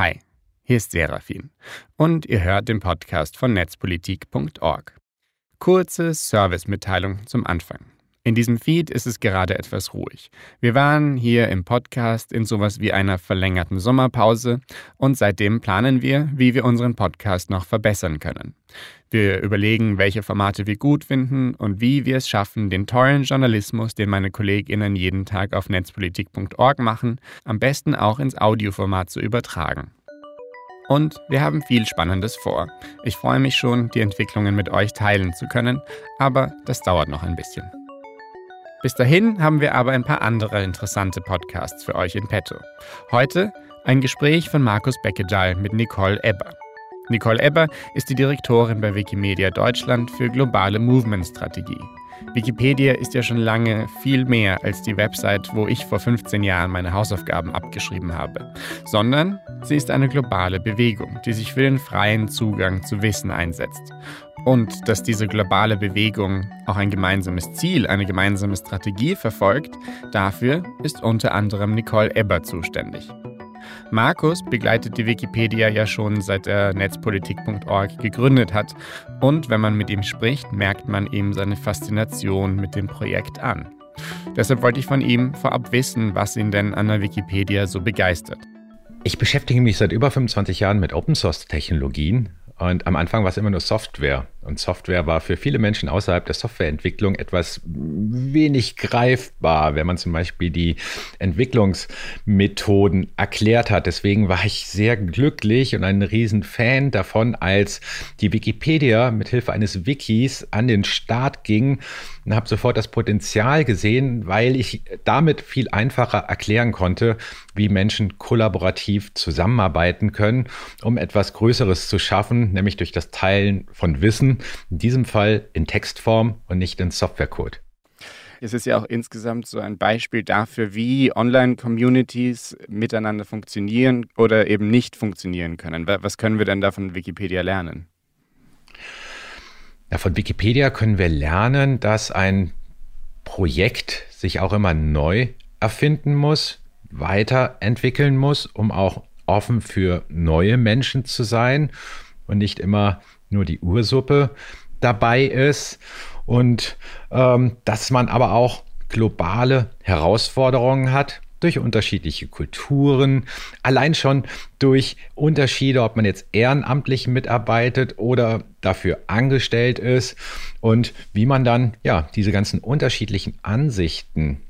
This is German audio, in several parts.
Hi, hier ist Serafin und ihr hört den Podcast von netzpolitik.org. Kurze Servicemitteilung zum Anfang. In diesem Feed ist es gerade etwas ruhig. Wir waren hier im Podcast in sowas wie einer verlängerten Sommerpause und seitdem planen wir, wie wir unseren Podcast noch verbessern können. Wir überlegen, welche Formate wir gut finden und wie wir es schaffen, den tollen Journalismus, den meine KollegInnen jeden Tag auf netzpolitik.org machen, am besten auch ins Audioformat zu übertragen. Und wir haben viel Spannendes vor. Ich freue mich schon, die Entwicklungen mit euch teilen zu können, aber das dauert noch ein bisschen. Bis dahin haben wir aber ein paar andere interessante Podcasts für euch in petto. Heute ein Gespräch von Markus Beckedal mit Nicole Ebber. Nicole Ebber ist die Direktorin bei Wikimedia Deutschland für globale Movement-Strategie. Wikipedia ist ja schon lange viel mehr als die Website, wo ich vor 15 Jahren meine Hausaufgaben abgeschrieben habe, sondern sie ist eine globale Bewegung, die sich für den freien Zugang zu Wissen einsetzt. Und dass diese globale Bewegung auch ein gemeinsames Ziel, eine gemeinsame Strategie verfolgt, dafür ist unter anderem Nicole Ebber zuständig. Markus begleitet die Wikipedia ja schon seit er netzpolitik.org gegründet hat und wenn man mit ihm spricht, merkt man ihm seine Faszination mit dem Projekt an. Deshalb wollte ich von ihm vorab wissen, was ihn denn an der Wikipedia so begeistert. Ich beschäftige mich seit über 25 Jahren mit Open Source Technologien und am Anfang war es immer nur Software. Und Software war für viele Menschen außerhalb der Softwareentwicklung etwas wenig greifbar, wenn man zum Beispiel die Entwicklungsmethoden erklärt hat. Deswegen war ich sehr glücklich und ein Riesenfan davon, als die Wikipedia mit Hilfe eines Wikis an den Start ging und habe sofort das Potenzial gesehen, weil ich damit viel einfacher erklären konnte, wie Menschen kollaborativ zusammenarbeiten können, um etwas Größeres zu schaffen, nämlich durch das Teilen von Wissen, in diesem Fall in Textform und nicht in Softwarecode. Es ist ja auch insgesamt so ein Beispiel dafür, wie Online-Communities miteinander funktionieren oder eben nicht funktionieren können. Was können wir denn da von Wikipedia lernen? Ja, von Wikipedia können wir lernen, dass ein Projekt sich auch immer neu erfinden muss, weiterentwickeln muss, um auch offen für neue Menschen zu sein und nicht immer nur die Ursuppe dabei ist. Und ähm, dass man aber auch globale Herausforderungen hat, durch unterschiedliche Kulturen, allein schon durch Unterschiede, ob man jetzt ehrenamtlich mitarbeitet oder dafür angestellt ist und wie man dann ja diese ganzen unterschiedlichen Ansichten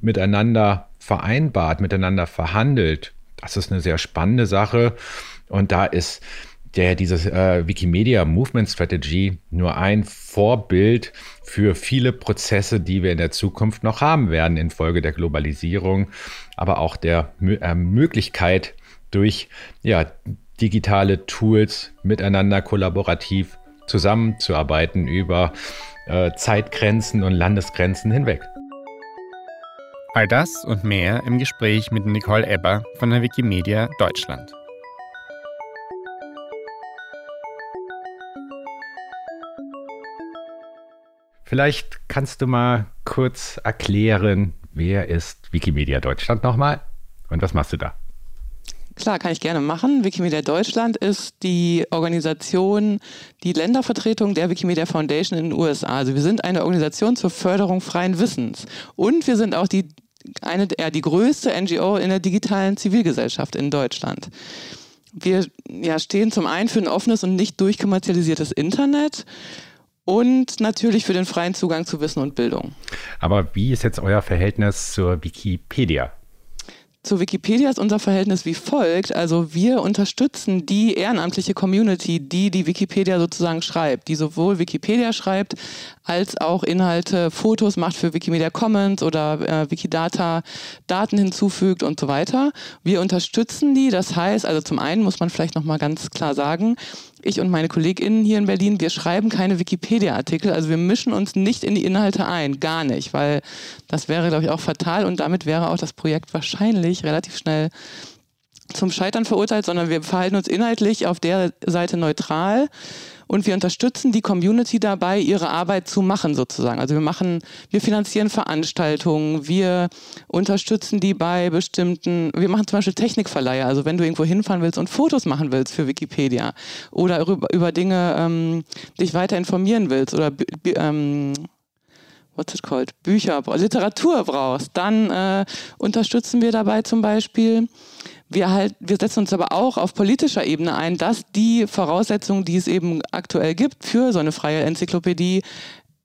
miteinander vereinbart, miteinander verhandelt. Das ist eine sehr spannende Sache und da ist der dieses äh, Wikimedia Movement Strategy nur ein Vorbild für viele Prozesse, die wir in der Zukunft noch haben werden infolge der Globalisierung, aber auch der äh, Möglichkeit durch ja, digitale Tools miteinander kollaborativ zusammenzuarbeiten über äh, Zeitgrenzen und Landesgrenzen hinweg. All das und mehr im Gespräch mit Nicole Ebber von der Wikimedia Deutschland. Vielleicht kannst du mal kurz erklären, wer ist Wikimedia Deutschland nochmal und was machst du da? Klar, kann ich gerne machen. Wikimedia Deutschland ist die Organisation, die Ländervertretung der Wikimedia Foundation in den USA. Also wir sind eine Organisation zur Förderung freien Wissens. Und wir sind auch die, eine, ja, die größte NGO in der digitalen Zivilgesellschaft in Deutschland. Wir ja, stehen zum einen für ein offenes und nicht durchkommerzialisiertes Internet und natürlich für den freien Zugang zu Wissen und Bildung. Aber wie ist jetzt euer Verhältnis zur Wikipedia? Zu Wikipedia ist unser Verhältnis wie folgt. Also wir unterstützen die ehrenamtliche Community, die die Wikipedia sozusagen schreibt, die sowohl Wikipedia schreibt, als auch Inhalte, Fotos macht für Wikimedia Commons oder äh, Wikidata, Daten hinzufügt und so weiter. Wir unterstützen die. Das heißt, also zum einen muss man vielleicht nochmal ganz klar sagen, ich und meine KollegInnen hier in Berlin, wir schreiben keine Wikipedia-Artikel, also wir mischen uns nicht in die Inhalte ein, gar nicht, weil das wäre, glaube ich, auch fatal und damit wäre auch das Projekt wahrscheinlich relativ schnell zum Scheitern verurteilt, sondern wir verhalten uns inhaltlich auf der Seite neutral und wir unterstützen die Community dabei, ihre Arbeit zu machen sozusagen. Also wir machen, wir finanzieren Veranstaltungen, wir unterstützen die bei bestimmten, wir machen zum Beispiel Technikverleihe. Also wenn du irgendwo hinfahren willst und Fotos machen willst für Wikipedia oder über, über Dinge ähm, dich weiter informieren willst oder ähm, what's it called, Bücher, Literatur brauchst, dann äh, unterstützen wir dabei zum Beispiel. Wir, halt, wir setzen uns aber auch auf politischer Ebene ein, dass die Voraussetzungen, die es eben aktuell gibt für so eine freie Enzyklopädie,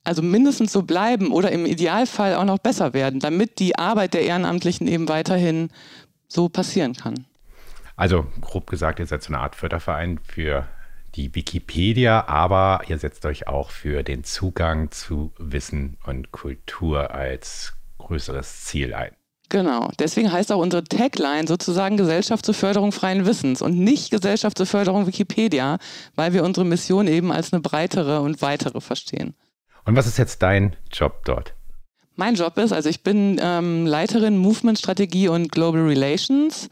also mindestens so bleiben oder im Idealfall auch noch besser werden, damit die Arbeit der Ehrenamtlichen eben weiterhin so passieren kann. Also grob gesagt, ihr seid so eine Art Förderverein für die Wikipedia, aber ihr setzt euch auch für den Zugang zu Wissen und Kultur als größeres Ziel ein. Genau, deswegen heißt auch unsere Tagline sozusagen Gesellschaft zur Förderung freien Wissens und nicht Gesellschaft zur Förderung Wikipedia, weil wir unsere Mission eben als eine breitere und weitere verstehen. Und was ist jetzt dein Job dort? Mein Job ist, also ich bin ähm, Leiterin Movement Strategie und Global Relations.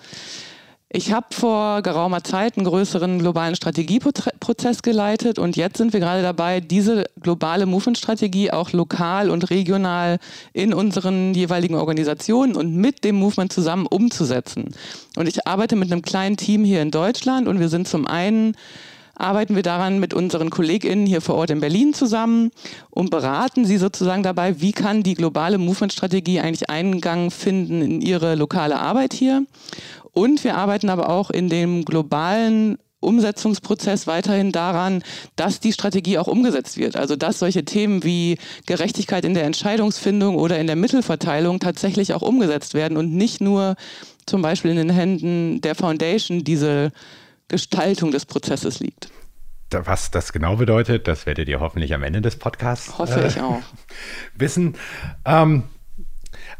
Ich habe vor geraumer Zeit einen größeren globalen Strategieprozess geleitet und jetzt sind wir gerade dabei, diese globale Movement-Strategie auch lokal und regional in unseren jeweiligen Organisationen und mit dem Movement zusammen umzusetzen. Und ich arbeite mit einem kleinen Team hier in Deutschland und wir sind zum einen arbeiten wir daran mit unseren KollegInnen hier vor Ort in Berlin zusammen und beraten sie sozusagen dabei, wie kann die globale Movement-Strategie eigentlich Eingang finden in ihre lokale Arbeit hier. Und wir arbeiten aber auch in dem globalen Umsetzungsprozess weiterhin daran, dass die Strategie auch umgesetzt wird. Also dass solche Themen wie Gerechtigkeit in der Entscheidungsfindung oder in der Mittelverteilung tatsächlich auch umgesetzt werden und nicht nur zum Beispiel in den Händen der Foundation diese Gestaltung des Prozesses liegt. Was das genau bedeutet, das werdet ihr hoffentlich am Ende des Podcasts Hoffe äh, ich auch. wissen. Ähm,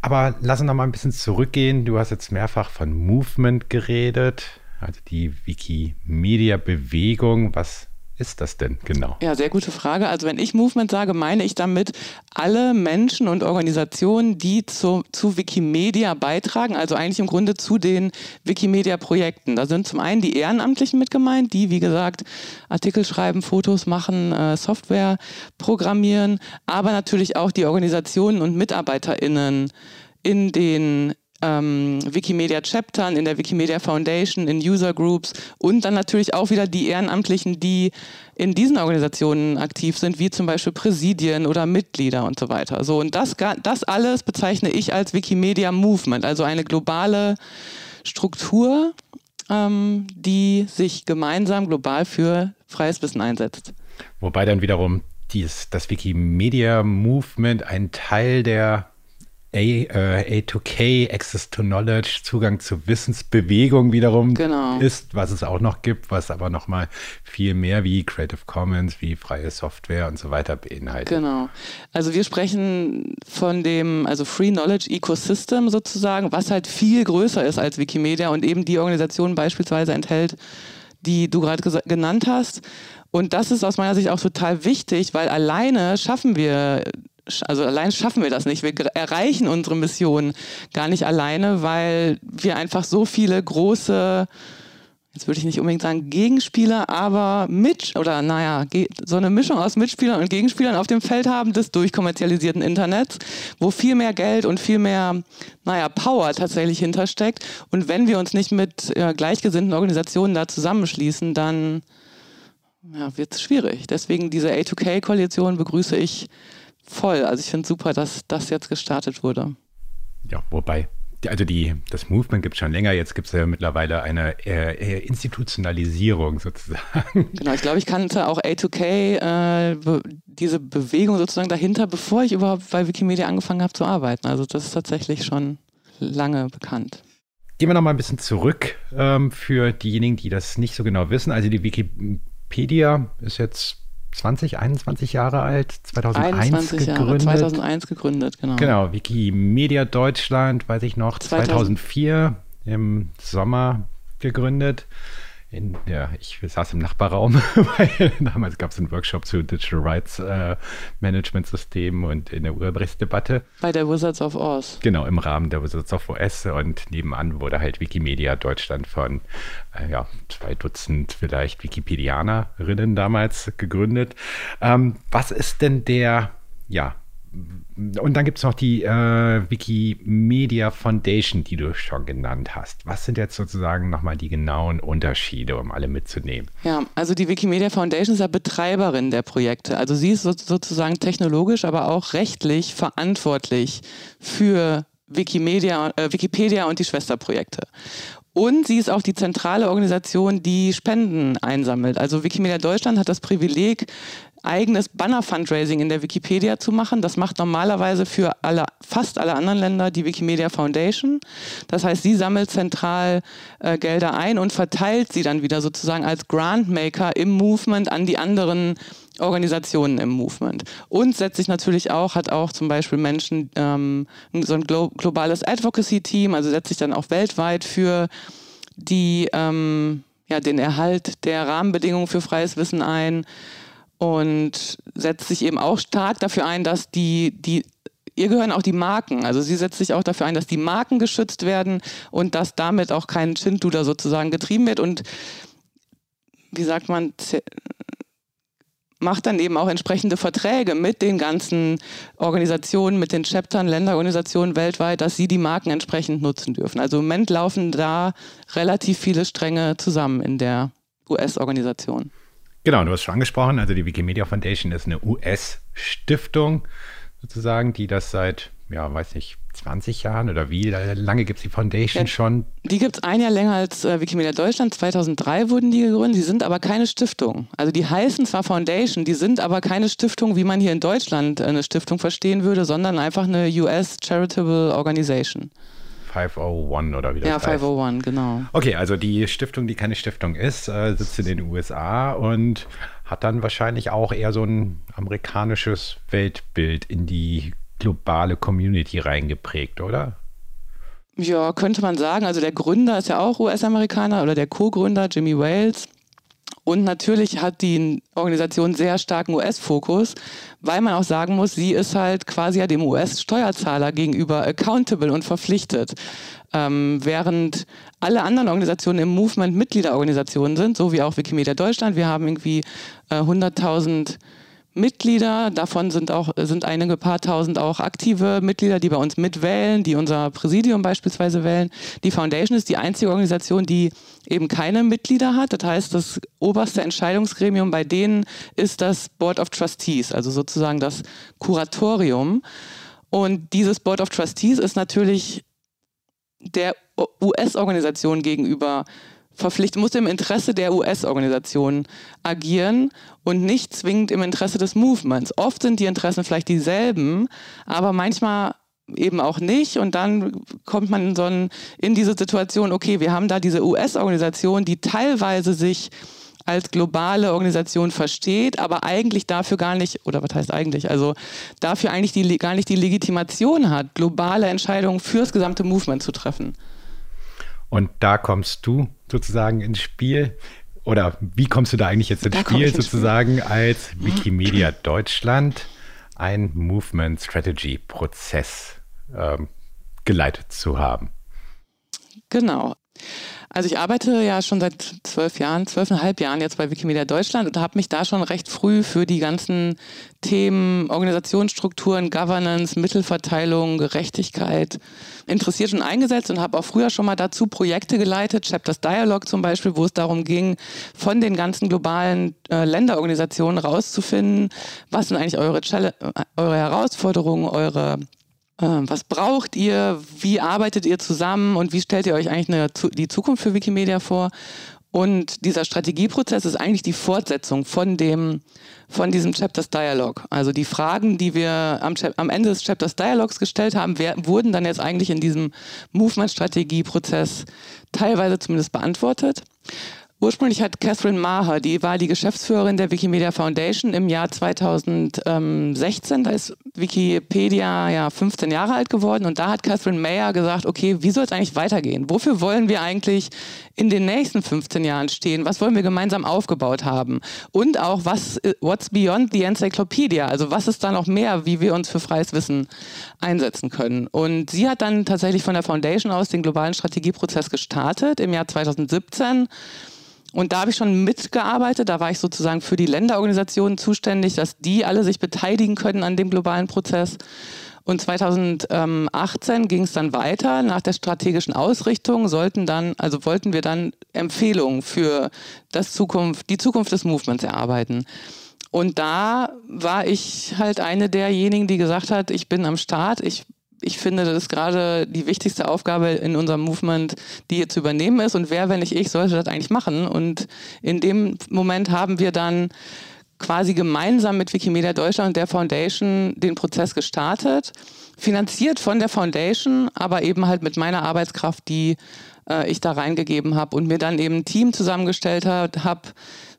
aber lass uns noch mal ein bisschen zurückgehen. Du hast jetzt mehrfach von Movement geredet, also die Wikimedia-Bewegung. Was ist das denn genau? Ja, sehr gute Frage. Also wenn ich Movement sage, meine ich damit alle Menschen und Organisationen, die zu, zu Wikimedia beitragen, also eigentlich im Grunde zu den Wikimedia-Projekten. Da sind zum einen die Ehrenamtlichen mit gemeint, die, wie gesagt, Artikel schreiben, Fotos machen, äh, Software programmieren, aber natürlich auch die Organisationen und MitarbeiterInnen in den ähm, Wikimedia Chaptern, in der Wikimedia Foundation, in User Groups und dann natürlich auch wieder die Ehrenamtlichen, die in diesen Organisationen aktiv sind, wie zum Beispiel Präsidien oder Mitglieder und so weiter. So, und das, das alles bezeichne ich als Wikimedia Movement, also eine globale Struktur, ähm, die sich gemeinsam global für freies Wissen einsetzt. Wobei dann wiederum dies, das Wikimedia Movement ein Teil der A, äh, A2K, Access to Knowledge, Zugang zur Wissensbewegung wiederum genau. ist, was es auch noch gibt, was aber nochmal viel mehr wie Creative Commons, wie freie Software und so weiter beinhaltet. Genau. Also wir sprechen von dem, also Free Knowledge Ecosystem sozusagen, was halt viel größer ist als Wikimedia und eben die Organisation beispielsweise enthält, die du gerade genannt hast. Und das ist aus meiner Sicht auch total wichtig, weil alleine schaffen wir also allein schaffen wir das nicht. Wir erreichen unsere Mission gar nicht alleine, weil wir einfach so viele große, jetzt würde ich nicht unbedingt sagen Gegenspieler, aber mit, oder naja, so eine Mischung aus Mitspielern und Gegenspielern auf dem Feld haben des durchkommerzialisierten Internets, wo viel mehr Geld und viel mehr, naja, Power tatsächlich hintersteckt. Und wenn wir uns nicht mit äh, gleichgesinnten Organisationen da zusammenschließen, dann ja, wird es schwierig. Deswegen diese A2K-Koalition begrüße ich voll. Also ich finde super, dass das jetzt gestartet wurde. Ja, wobei, also die, das Movement gibt es schon länger, jetzt gibt es ja mittlerweile eine äh, Institutionalisierung sozusagen. Genau, ich glaube, ich kannte auch A2K, äh, be diese Bewegung sozusagen dahinter, bevor ich überhaupt bei Wikimedia angefangen habe zu arbeiten. Also das ist tatsächlich schon lange bekannt. Gehen wir noch mal ein bisschen zurück ähm, für diejenigen, die das nicht so genau wissen. Also die Wikipedia ist jetzt 20, 21 Jahre alt, 2001 gegründet. Jahre, 2001 gegründet, genau. Genau, Wikimedia Deutschland, weiß ich noch, 2004 im Sommer gegründet. In, ja, ich saß im Nachbarraum, weil damals gab es einen Workshop zu Digital Rights äh, Management Systemen und in der Urheberrechtsdebatte. Bei der Wizards of Oz. Genau, im Rahmen der Wizards of Oz und nebenan wurde halt Wikimedia Deutschland von äh, ja, zwei Dutzend vielleicht Wikipedianerinnen damals gegründet. Ähm, was ist denn der, ja, und dann gibt es noch die äh, Wikimedia Foundation, die du schon genannt hast. Was sind jetzt sozusagen nochmal die genauen Unterschiede, um alle mitzunehmen? Ja, also die Wikimedia Foundation ist ja Betreiberin der Projekte. Also sie ist so, sozusagen technologisch, aber auch rechtlich verantwortlich für Wikimedia, äh, Wikipedia und die Schwesterprojekte. Und sie ist auch die zentrale Organisation, die Spenden einsammelt. Also Wikimedia Deutschland hat das Privileg, eigenes Banner-Fundraising in der Wikipedia zu machen. Das macht normalerweise für alle, fast alle anderen Länder die Wikimedia Foundation. Das heißt, sie sammelt zentral äh, Gelder ein und verteilt sie dann wieder sozusagen als Grantmaker im Movement an die anderen Organisationen im Movement. Und setzt sich natürlich auch, hat auch zum Beispiel Menschen, ähm, so ein glo globales Advocacy-Team, also setzt sich dann auch weltweit für die, ähm, ja, den Erhalt der Rahmenbedingungen für freies Wissen ein und setzt sich eben auch stark dafür ein, dass die, die ihr gehören auch die Marken. Also sie setzt sich auch dafür ein, dass die Marken geschützt werden und dass damit auch kein Schindluder sozusagen getrieben wird. Und wie sagt man, macht dann eben auch entsprechende Verträge mit den ganzen Organisationen, mit den Chaptern, Länderorganisationen weltweit, dass sie die Marken entsprechend nutzen dürfen. Also im Moment laufen da relativ viele Stränge zusammen in der US-Organisation. Genau, du hast schon angesprochen, also die Wikimedia Foundation ist eine US-Stiftung sozusagen, die das seit, ja, weiß nicht, 20 Jahren oder wie lange gibt es die Foundation ja, schon? Die gibt es ein Jahr länger als äh, Wikimedia Deutschland. 2003 wurden die gegründet. Die sind aber keine Stiftung. Also die heißen zwar Foundation, die sind aber keine Stiftung, wie man hier in Deutschland eine Stiftung verstehen würde, sondern einfach eine US Charitable Organization. 501 oder wie das ja, heißt. Ja, 501, genau. Okay, also die Stiftung, die keine Stiftung ist, äh, sitzt in den USA und hat dann wahrscheinlich auch eher so ein amerikanisches Weltbild in die globale Community reingeprägt, oder? Ja, könnte man sagen. Also der Gründer ist ja auch US-Amerikaner oder der Co-Gründer Jimmy Wales. Und natürlich hat die Organisation sehr starken US-Fokus, weil man auch sagen muss, sie ist halt quasi ja dem US-Steuerzahler gegenüber accountable und verpflichtet. Ähm, während alle anderen Organisationen im Movement Mitgliederorganisationen sind, so wie auch Wikimedia Deutschland. Wir haben irgendwie äh, 100.000 Mitglieder. Davon sind auch sind einige paar tausend auch aktive Mitglieder, die bei uns mitwählen, die unser Präsidium beispielsweise wählen. Die Foundation ist die einzige Organisation, die eben keine Mitglieder hat. Das heißt, das oberste Entscheidungsgremium bei denen ist das Board of Trustees, also sozusagen das Kuratorium. Und dieses Board of Trustees ist natürlich der US-Organisation gegenüber verpflichtet, muss im Interesse der US-Organisation agieren und nicht zwingend im Interesse des Movements. Oft sind die Interessen vielleicht dieselben, aber manchmal eben auch nicht. Und dann kommt man in, so ein, in diese Situation, okay, wir haben da diese US-Organisation, die teilweise sich als globale Organisation versteht, aber eigentlich dafür gar nicht, oder was heißt eigentlich, also dafür eigentlich die, gar nicht die Legitimation hat, globale Entscheidungen fürs gesamte Movement zu treffen. Und da kommst du sozusagen ins Spiel. Oder wie kommst du da eigentlich jetzt ins da Spiel, sozusagen Spiel. als Wikimedia Deutschland ein Movement Strategy Prozess ähm, geleitet zu haben? Genau. Also ich arbeite ja schon seit zwölf Jahren, zwölfeinhalb Jahren jetzt bei Wikimedia Deutschland und habe mich da schon recht früh für die ganzen Themen Organisationsstrukturen, Governance, Mittelverteilung, Gerechtigkeit interessiert und eingesetzt und habe auch früher schon mal dazu Projekte geleitet, Chapters Dialogue zum Beispiel, wo es darum ging, von den ganzen globalen äh, Länderorganisationen rauszufinden, was sind eigentlich eure, Challenge, äh, eure Herausforderungen, eure was braucht ihr, wie arbeitet ihr zusammen und wie stellt ihr euch eigentlich eine, die Zukunft für Wikimedia vor? Und dieser Strategieprozess ist eigentlich die Fortsetzung von dem, von diesem Chapters Dialog. Also die Fragen, die wir am, am Ende des Chapters Dialogs gestellt haben, wer, wurden dann jetzt eigentlich in diesem Movement-Strategieprozess teilweise zumindest beantwortet. Ursprünglich hat Catherine Maher, die war die Geschäftsführerin der Wikimedia Foundation im Jahr 2016. Da ist Wikipedia ja 15 Jahre alt geworden und da hat Catherine Mayer gesagt, okay, wie soll es eigentlich weitergehen? Wofür wollen wir eigentlich in den nächsten 15 Jahren stehen? Was wollen wir gemeinsam aufgebaut haben? Und auch, was, what's beyond the encyclopedia? Also was ist da noch mehr, wie wir uns für freies Wissen einsetzen können? Und sie hat dann tatsächlich von der Foundation aus den globalen Strategieprozess gestartet im Jahr 2017 und da habe ich schon mitgearbeitet. Da war ich sozusagen für die Länderorganisationen zuständig, dass die alle sich beteiligen können an dem globalen Prozess. Und 2018 ging es dann weiter. Nach der strategischen Ausrichtung sollten dann, also wollten wir dann Empfehlungen für das Zukunft, die Zukunft des Movements erarbeiten. Und da war ich halt eine derjenigen, die gesagt hat, ich bin am Start, ich ich finde, das ist gerade die wichtigste Aufgabe in unserem Movement, die hier zu übernehmen ist. Und wer, wenn nicht ich, sollte das eigentlich machen? Und in dem Moment haben wir dann quasi gemeinsam mit Wikimedia Deutschland und der Foundation den Prozess gestartet, finanziert von der Foundation, aber eben halt mit meiner Arbeitskraft, die äh, ich da reingegeben habe und mir dann eben ein Team zusammengestellt habe,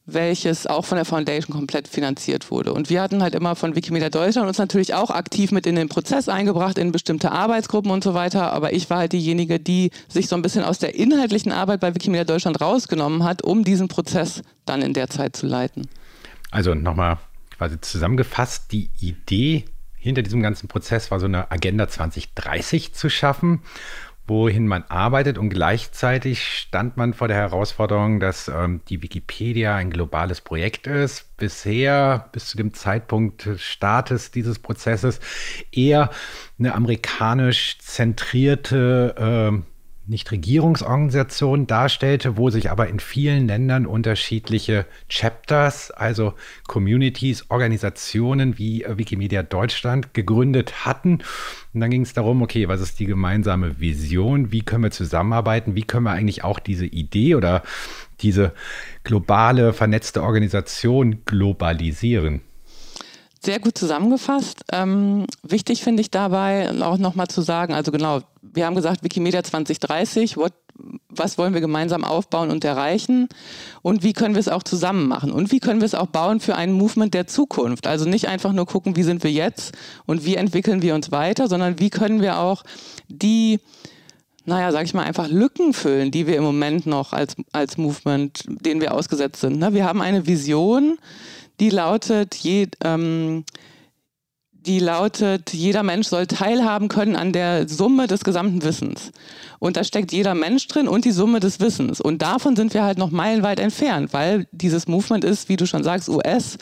welches auch von der Foundation komplett finanziert wurde. Und wir hatten halt immer von Wikimedia Deutschland uns natürlich auch aktiv mit in den Prozess eingebracht, in bestimmte Arbeitsgruppen und so weiter. Aber ich war halt diejenige, die sich so ein bisschen aus der inhaltlichen Arbeit bei Wikimedia Deutschland rausgenommen hat, um diesen Prozess dann in der Zeit zu leiten. Also nochmal quasi zusammengefasst, die Idee hinter diesem ganzen Prozess war so eine Agenda 2030 zu schaffen wohin man arbeitet und gleichzeitig stand man vor der Herausforderung, dass ähm, die Wikipedia ein globales Projekt ist. Bisher, bis zu dem Zeitpunkt des Startes dieses Prozesses, eher eine amerikanisch zentrierte äh, Nichtregierungsorganisation darstellte, wo sich aber in vielen Ländern unterschiedliche Chapters, also Communities, Organisationen wie äh, Wikimedia Deutschland gegründet hatten. Und dann ging es darum, okay, was ist die gemeinsame Vision? Wie können wir zusammenarbeiten? Wie können wir eigentlich auch diese Idee oder diese globale, vernetzte Organisation globalisieren? Sehr gut zusammengefasst. Ähm, wichtig finde ich dabei auch nochmal zu sagen, also genau, wir haben gesagt, Wikimedia 2030, what, was wollen wir gemeinsam aufbauen und erreichen und wie können wir es auch zusammen machen und wie können wir es auch bauen für ein Movement der Zukunft. Also nicht einfach nur gucken, wie sind wir jetzt und wie entwickeln wir uns weiter, sondern wie können wir auch die naja, sag ich mal, einfach Lücken füllen, die wir im Moment noch als, als Movement, denen wir ausgesetzt sind. Ne? Wir haben eine Vision, die lautet, je, ähm, die lautet, jeder Mensch soll teilhaben können an der Summe des gesamten Wissens. Und da steckt jeder Mensch drin und die Summe des Wissens. Und davon sind wir halt noch meilenweit entfernt, weil dieses Movement ist, wie du schon sagst, US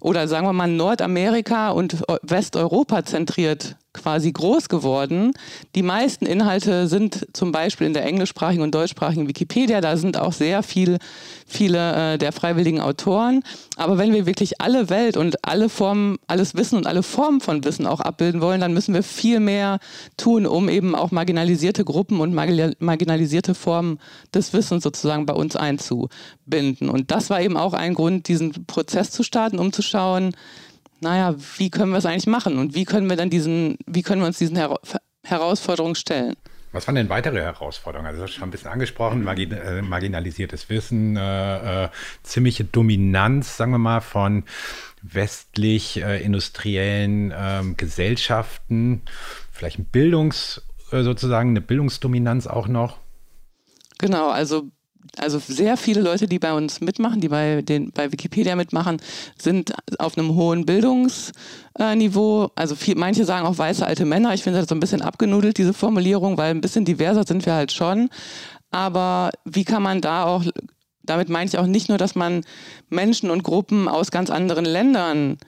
oder sagen wir mal Nordamerika und Westeuropa zentriert quasi groß geworden. Die meisten Inhalte sind zum Beispiel in der englischsprachigen und deutschsprachigen Wikipedia. Da sind auch sehr viel, viele äh, der freiwilligen Autoren. Aber wenn wir wirklich alle Welt und alle Formen, alles Wissen und alle Formen von Wissen auch abbilden wollen, dann müssen wir viel mehr tun, um eben auch marginalisierte Gruppen und marginalisierte Formen des Wissens sozusagen bei uns einzubinden. Und das war eben auch ein Grund, diesen Prozess zu starten, um zu schauen, naja, wie können wir es eigentlich machen und wie können wir dann diesen, wie können wir uns diesen Her Herausforderungen stellen? Was waren denn weitere Herausforderungen? Also, das ist schon ein bisschen angesprochen, margin äh, marginalisiertes Wissen, äh, äh, ziemliche Dominanz, sagen wir mal, von westlich äh, industriellen ähm, Gesellschaften, vielleicht ein Bildungs, äh, sozusagen eine Bildungsdominanz auch noch. Genau, also also sehr viele Leute, die bei uns mitmachen, die bei, den, bei Wikipedia mitmachen, sind auf einem hohen Bildungsniveau. Also viel, manche sagen auch weiße alte Männer. Ich finde das so ein bisschen abgenudelt, diese Formulierung, weil ein bisschen diverser sind wir halt schon. Aber wie kann man da auch, damit meine ich auch nicht nur, dass man Menschen und Gruppen aus ganz anderen Ländern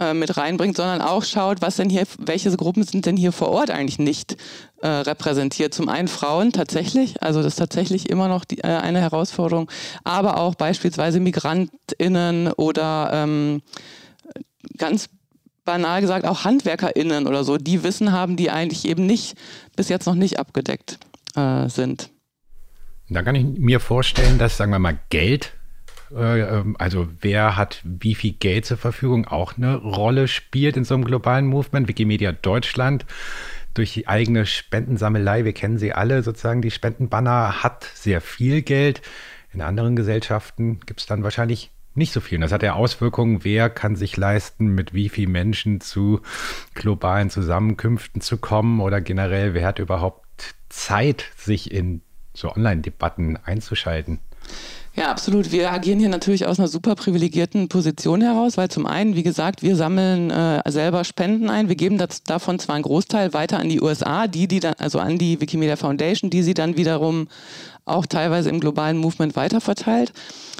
äh, mit reinbringt, sondern auch schaut, was denn hier, welche Gruppen sind denn hier vor Ort eigentlich nicht äh, repräsentiert. Zum einen Frauen tatsächlich, also das ist tatsächlich immer noch die, äh, eine Herausforderung, aber auch beispielsweise MigrantInnen oder ähm, ganz banal gesagt auch HandwerkerInnen oder so, die Wissen haben, die eigentlich eben nicht, bis jetzt noch nicht abgedeckt äh, sind. Da kann ich mir vorstellen, dass, sagen wir mal, Geld also wer hat wie viel Geld zur Verfügung, auch eine Rolle spielt in so einem globalen Movement. Wikimedia Deutschland durch die eigene Spendensammelei, wir kennen sie alle, sozusagen die Spendenbanner, hat sehr viel Geld. In anderen Gesellschaften gibt es dann wahrscheinlich nicht so viel. Und das hat ja Auswirkungen, wer kann sich leisten, mit wie vielen Menschen zu globalen Zusammenkünften zu kommen oder generell, wer hat überhaupt Zeit, sich in so Online-Debatten einzuschalten. Ja, absolut. Wir agieren hier natürlich aus einer super privilegierten Position heraus, weil zum einen, wie gesagt, wir sammeln äh, selber Spenden ein. Wir geben das, davon zwar einen Großteil weiter an die USA, die, die dann, also an die Wikimedia Foundation, die sie dann wiederum auch teilweise im globalen Movement weiterverteilt.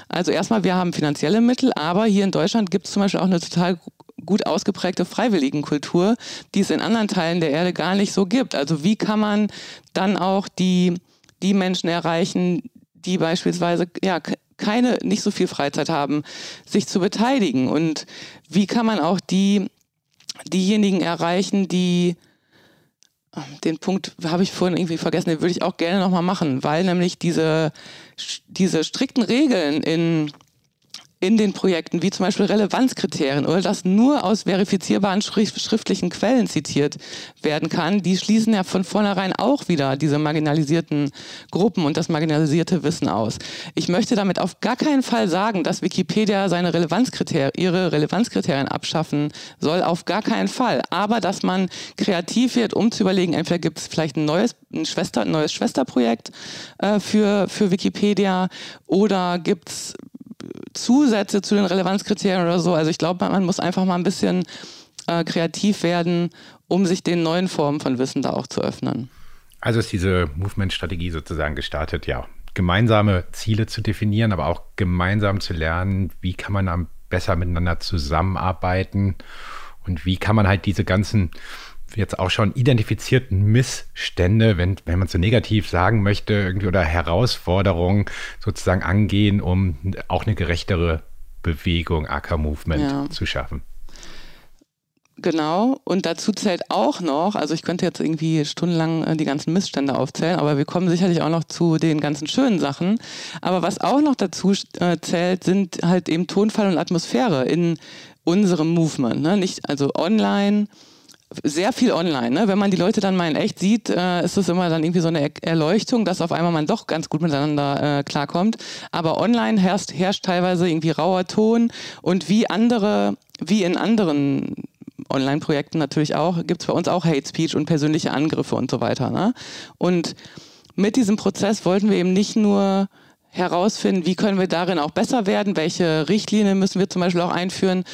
Also erstmal, wir haben finanzielle Mittel, aber hier in Deutschland gibt es zum Beispiel auch eine total gut ausgeprägte Freiwilligenkultur, die es in anderen Teilen der Erde gar nicht so gibt. Also wie kann man dann auch die, die Menschen erreichen, die beispielsweise ja keine nicht so viel Freizeit haben, sich zu beteiligen. Und wie kann man auch die diejenigen erreichen, die den Punkt habe ich vorhin irgendwie vergessen, den würde ich auch gerne nochmal machen, weil nämlich diese, diese strikten Regeln in in den Projekten, wie zum Beispiel Relevanzkriterien oder das nur aus verifizierbaren schriftlichen Quellen zitiert werden kann, die schließen ja von vornherein auch wieder diese marginalisierten Gruppen und das marginalisierte Wissen aus. Ich möchte damit auf gar keinen Fall sagen, dass Wikipedia seine Relevanzkriterien, ihre Relevanzkriterien abschaffen soll, auf gar keinen Fall. Aber dass man kreativ wird, um zu überlegen, entweder gibt es vielleicht ein neues, ein, Schwester, ein neues Schwesterprojekt äh, für, für Wikipedia oder gibt es Zusätze zu den Relevanzkriterien oder so. Also ich glaube, man muss einfach mal ein bisschen äh, kreativ werden, um sich den neuen Formen von Wissen da auch zu öffnen. Also ist diese Movement-Strategie sozusagen gestartet, ja, gemeinsame Ziele zu definieren, aber auch gemeinsam zu lernen, wie kann man am besser miteinander zusammenarbeiten und wie kann man halt diese ganzen jetzt auch schon identifizierten Missstände, wenn, wenn man so negativ sagen möchte, irgendwie oder Herausforderungen sozusagen angehen, um auch eine gerechtere Bewegung, Acker-Movement ja. zu schaffen. Genau, und dazu zählt auch noch, also ich könnte jetzt irgendwie stundenlang äh, die ganzen Missstände aufzählen, aber wir kommen sicherlich auch noch zu den ganzen schönen Sachen. Aber was auch noch dazu äh, zählt, sind halt eben Tonfall und Atmosphäre in unserem Movement. Ne? Nicht, also online, sehr viel online. Ne? Wenn man die Leute dann mal in echt sieht, äh, ist es immer dann irgendwie so eine Erleuchtung, dass auf einmal man doch ganz gut miteinander äh, klarkommt. Aber online herrscht, herrscht teilweise irgendwie rauer Ton und wie andere, wie in anderen Online-Projekten natürlich auch, gibt es bei uns auch Hate Speech und persönliche Angriffe und so weiter. Ne? Und mit diesem Prozess wollten wir eben nicht nur herausfinden, wie können wir darin auch besser werden, welche Richtlinien müssen wir zum Beispiel auch einführen,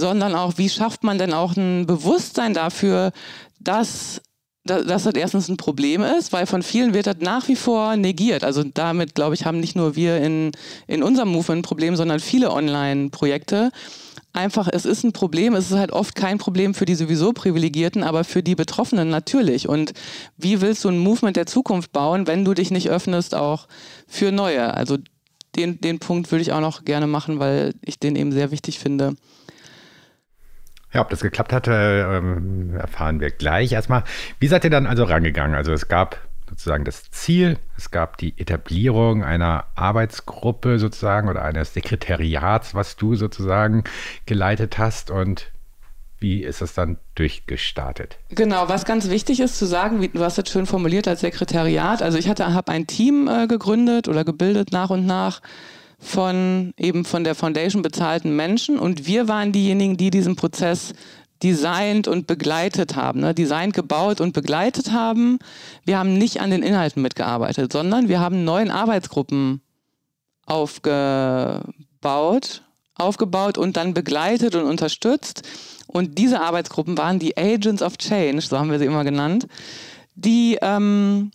sondern auch, wie schafft man denn auch ein Bewusstsein dafür, dass dass das erstens ein Problem ist, weil von vielen wird das nach wie vor negiert. Also damit, glaube ich, haben nicht nur wir in, in unserem Movement ein Problem, sondern viele Online-Projekte. Einfach, es ist ein Problem, es ist halt oft kein Problem für die sowieso Privilegierten, aber für die Betroffenen natürlich. Und wie willst du ein Movement der Zukunft bauen, wenn du dich nicht öffnest auch für Neue? Also den, den Punkt würde ich auch noch gerne machen, weil ich den eben sehr wichtig finde. Ja, ob das geklappt hat, äh, erfahren wir gleich. Erstmal, wie seid ihr dann also rangegangen? Also es gab sozusagen das Ziel, es gab die Etablierung einer Arbeitsgruppe sozusagen oder eines Sekretariats, was du sozusagen geleitet hast und wie ist es dann durchgestartet? Genau, was ganz wichtig ist zu sagen, wie, du hast es schön formuliert als Sekretariat. Also ich hatte, habe ein Team äh, gegründet oder gebildet nach und nach von eben von der Foundation bezahlten Menschen und wir waren diejenigen, die diesen Prozess designt und begleitet haben, ne? designt, gebaut und begleitet haben. Wir haben nicht an den Inhalten mitgearbeitet, sondern wir haben neuen Arbeitsgruppen aufgebaut, aufgebaut und dann begleitet und unterstützt. Und diese Arbeitsgruppen waren die Agents of Change, so haben wir sie immer genannt, die ähm,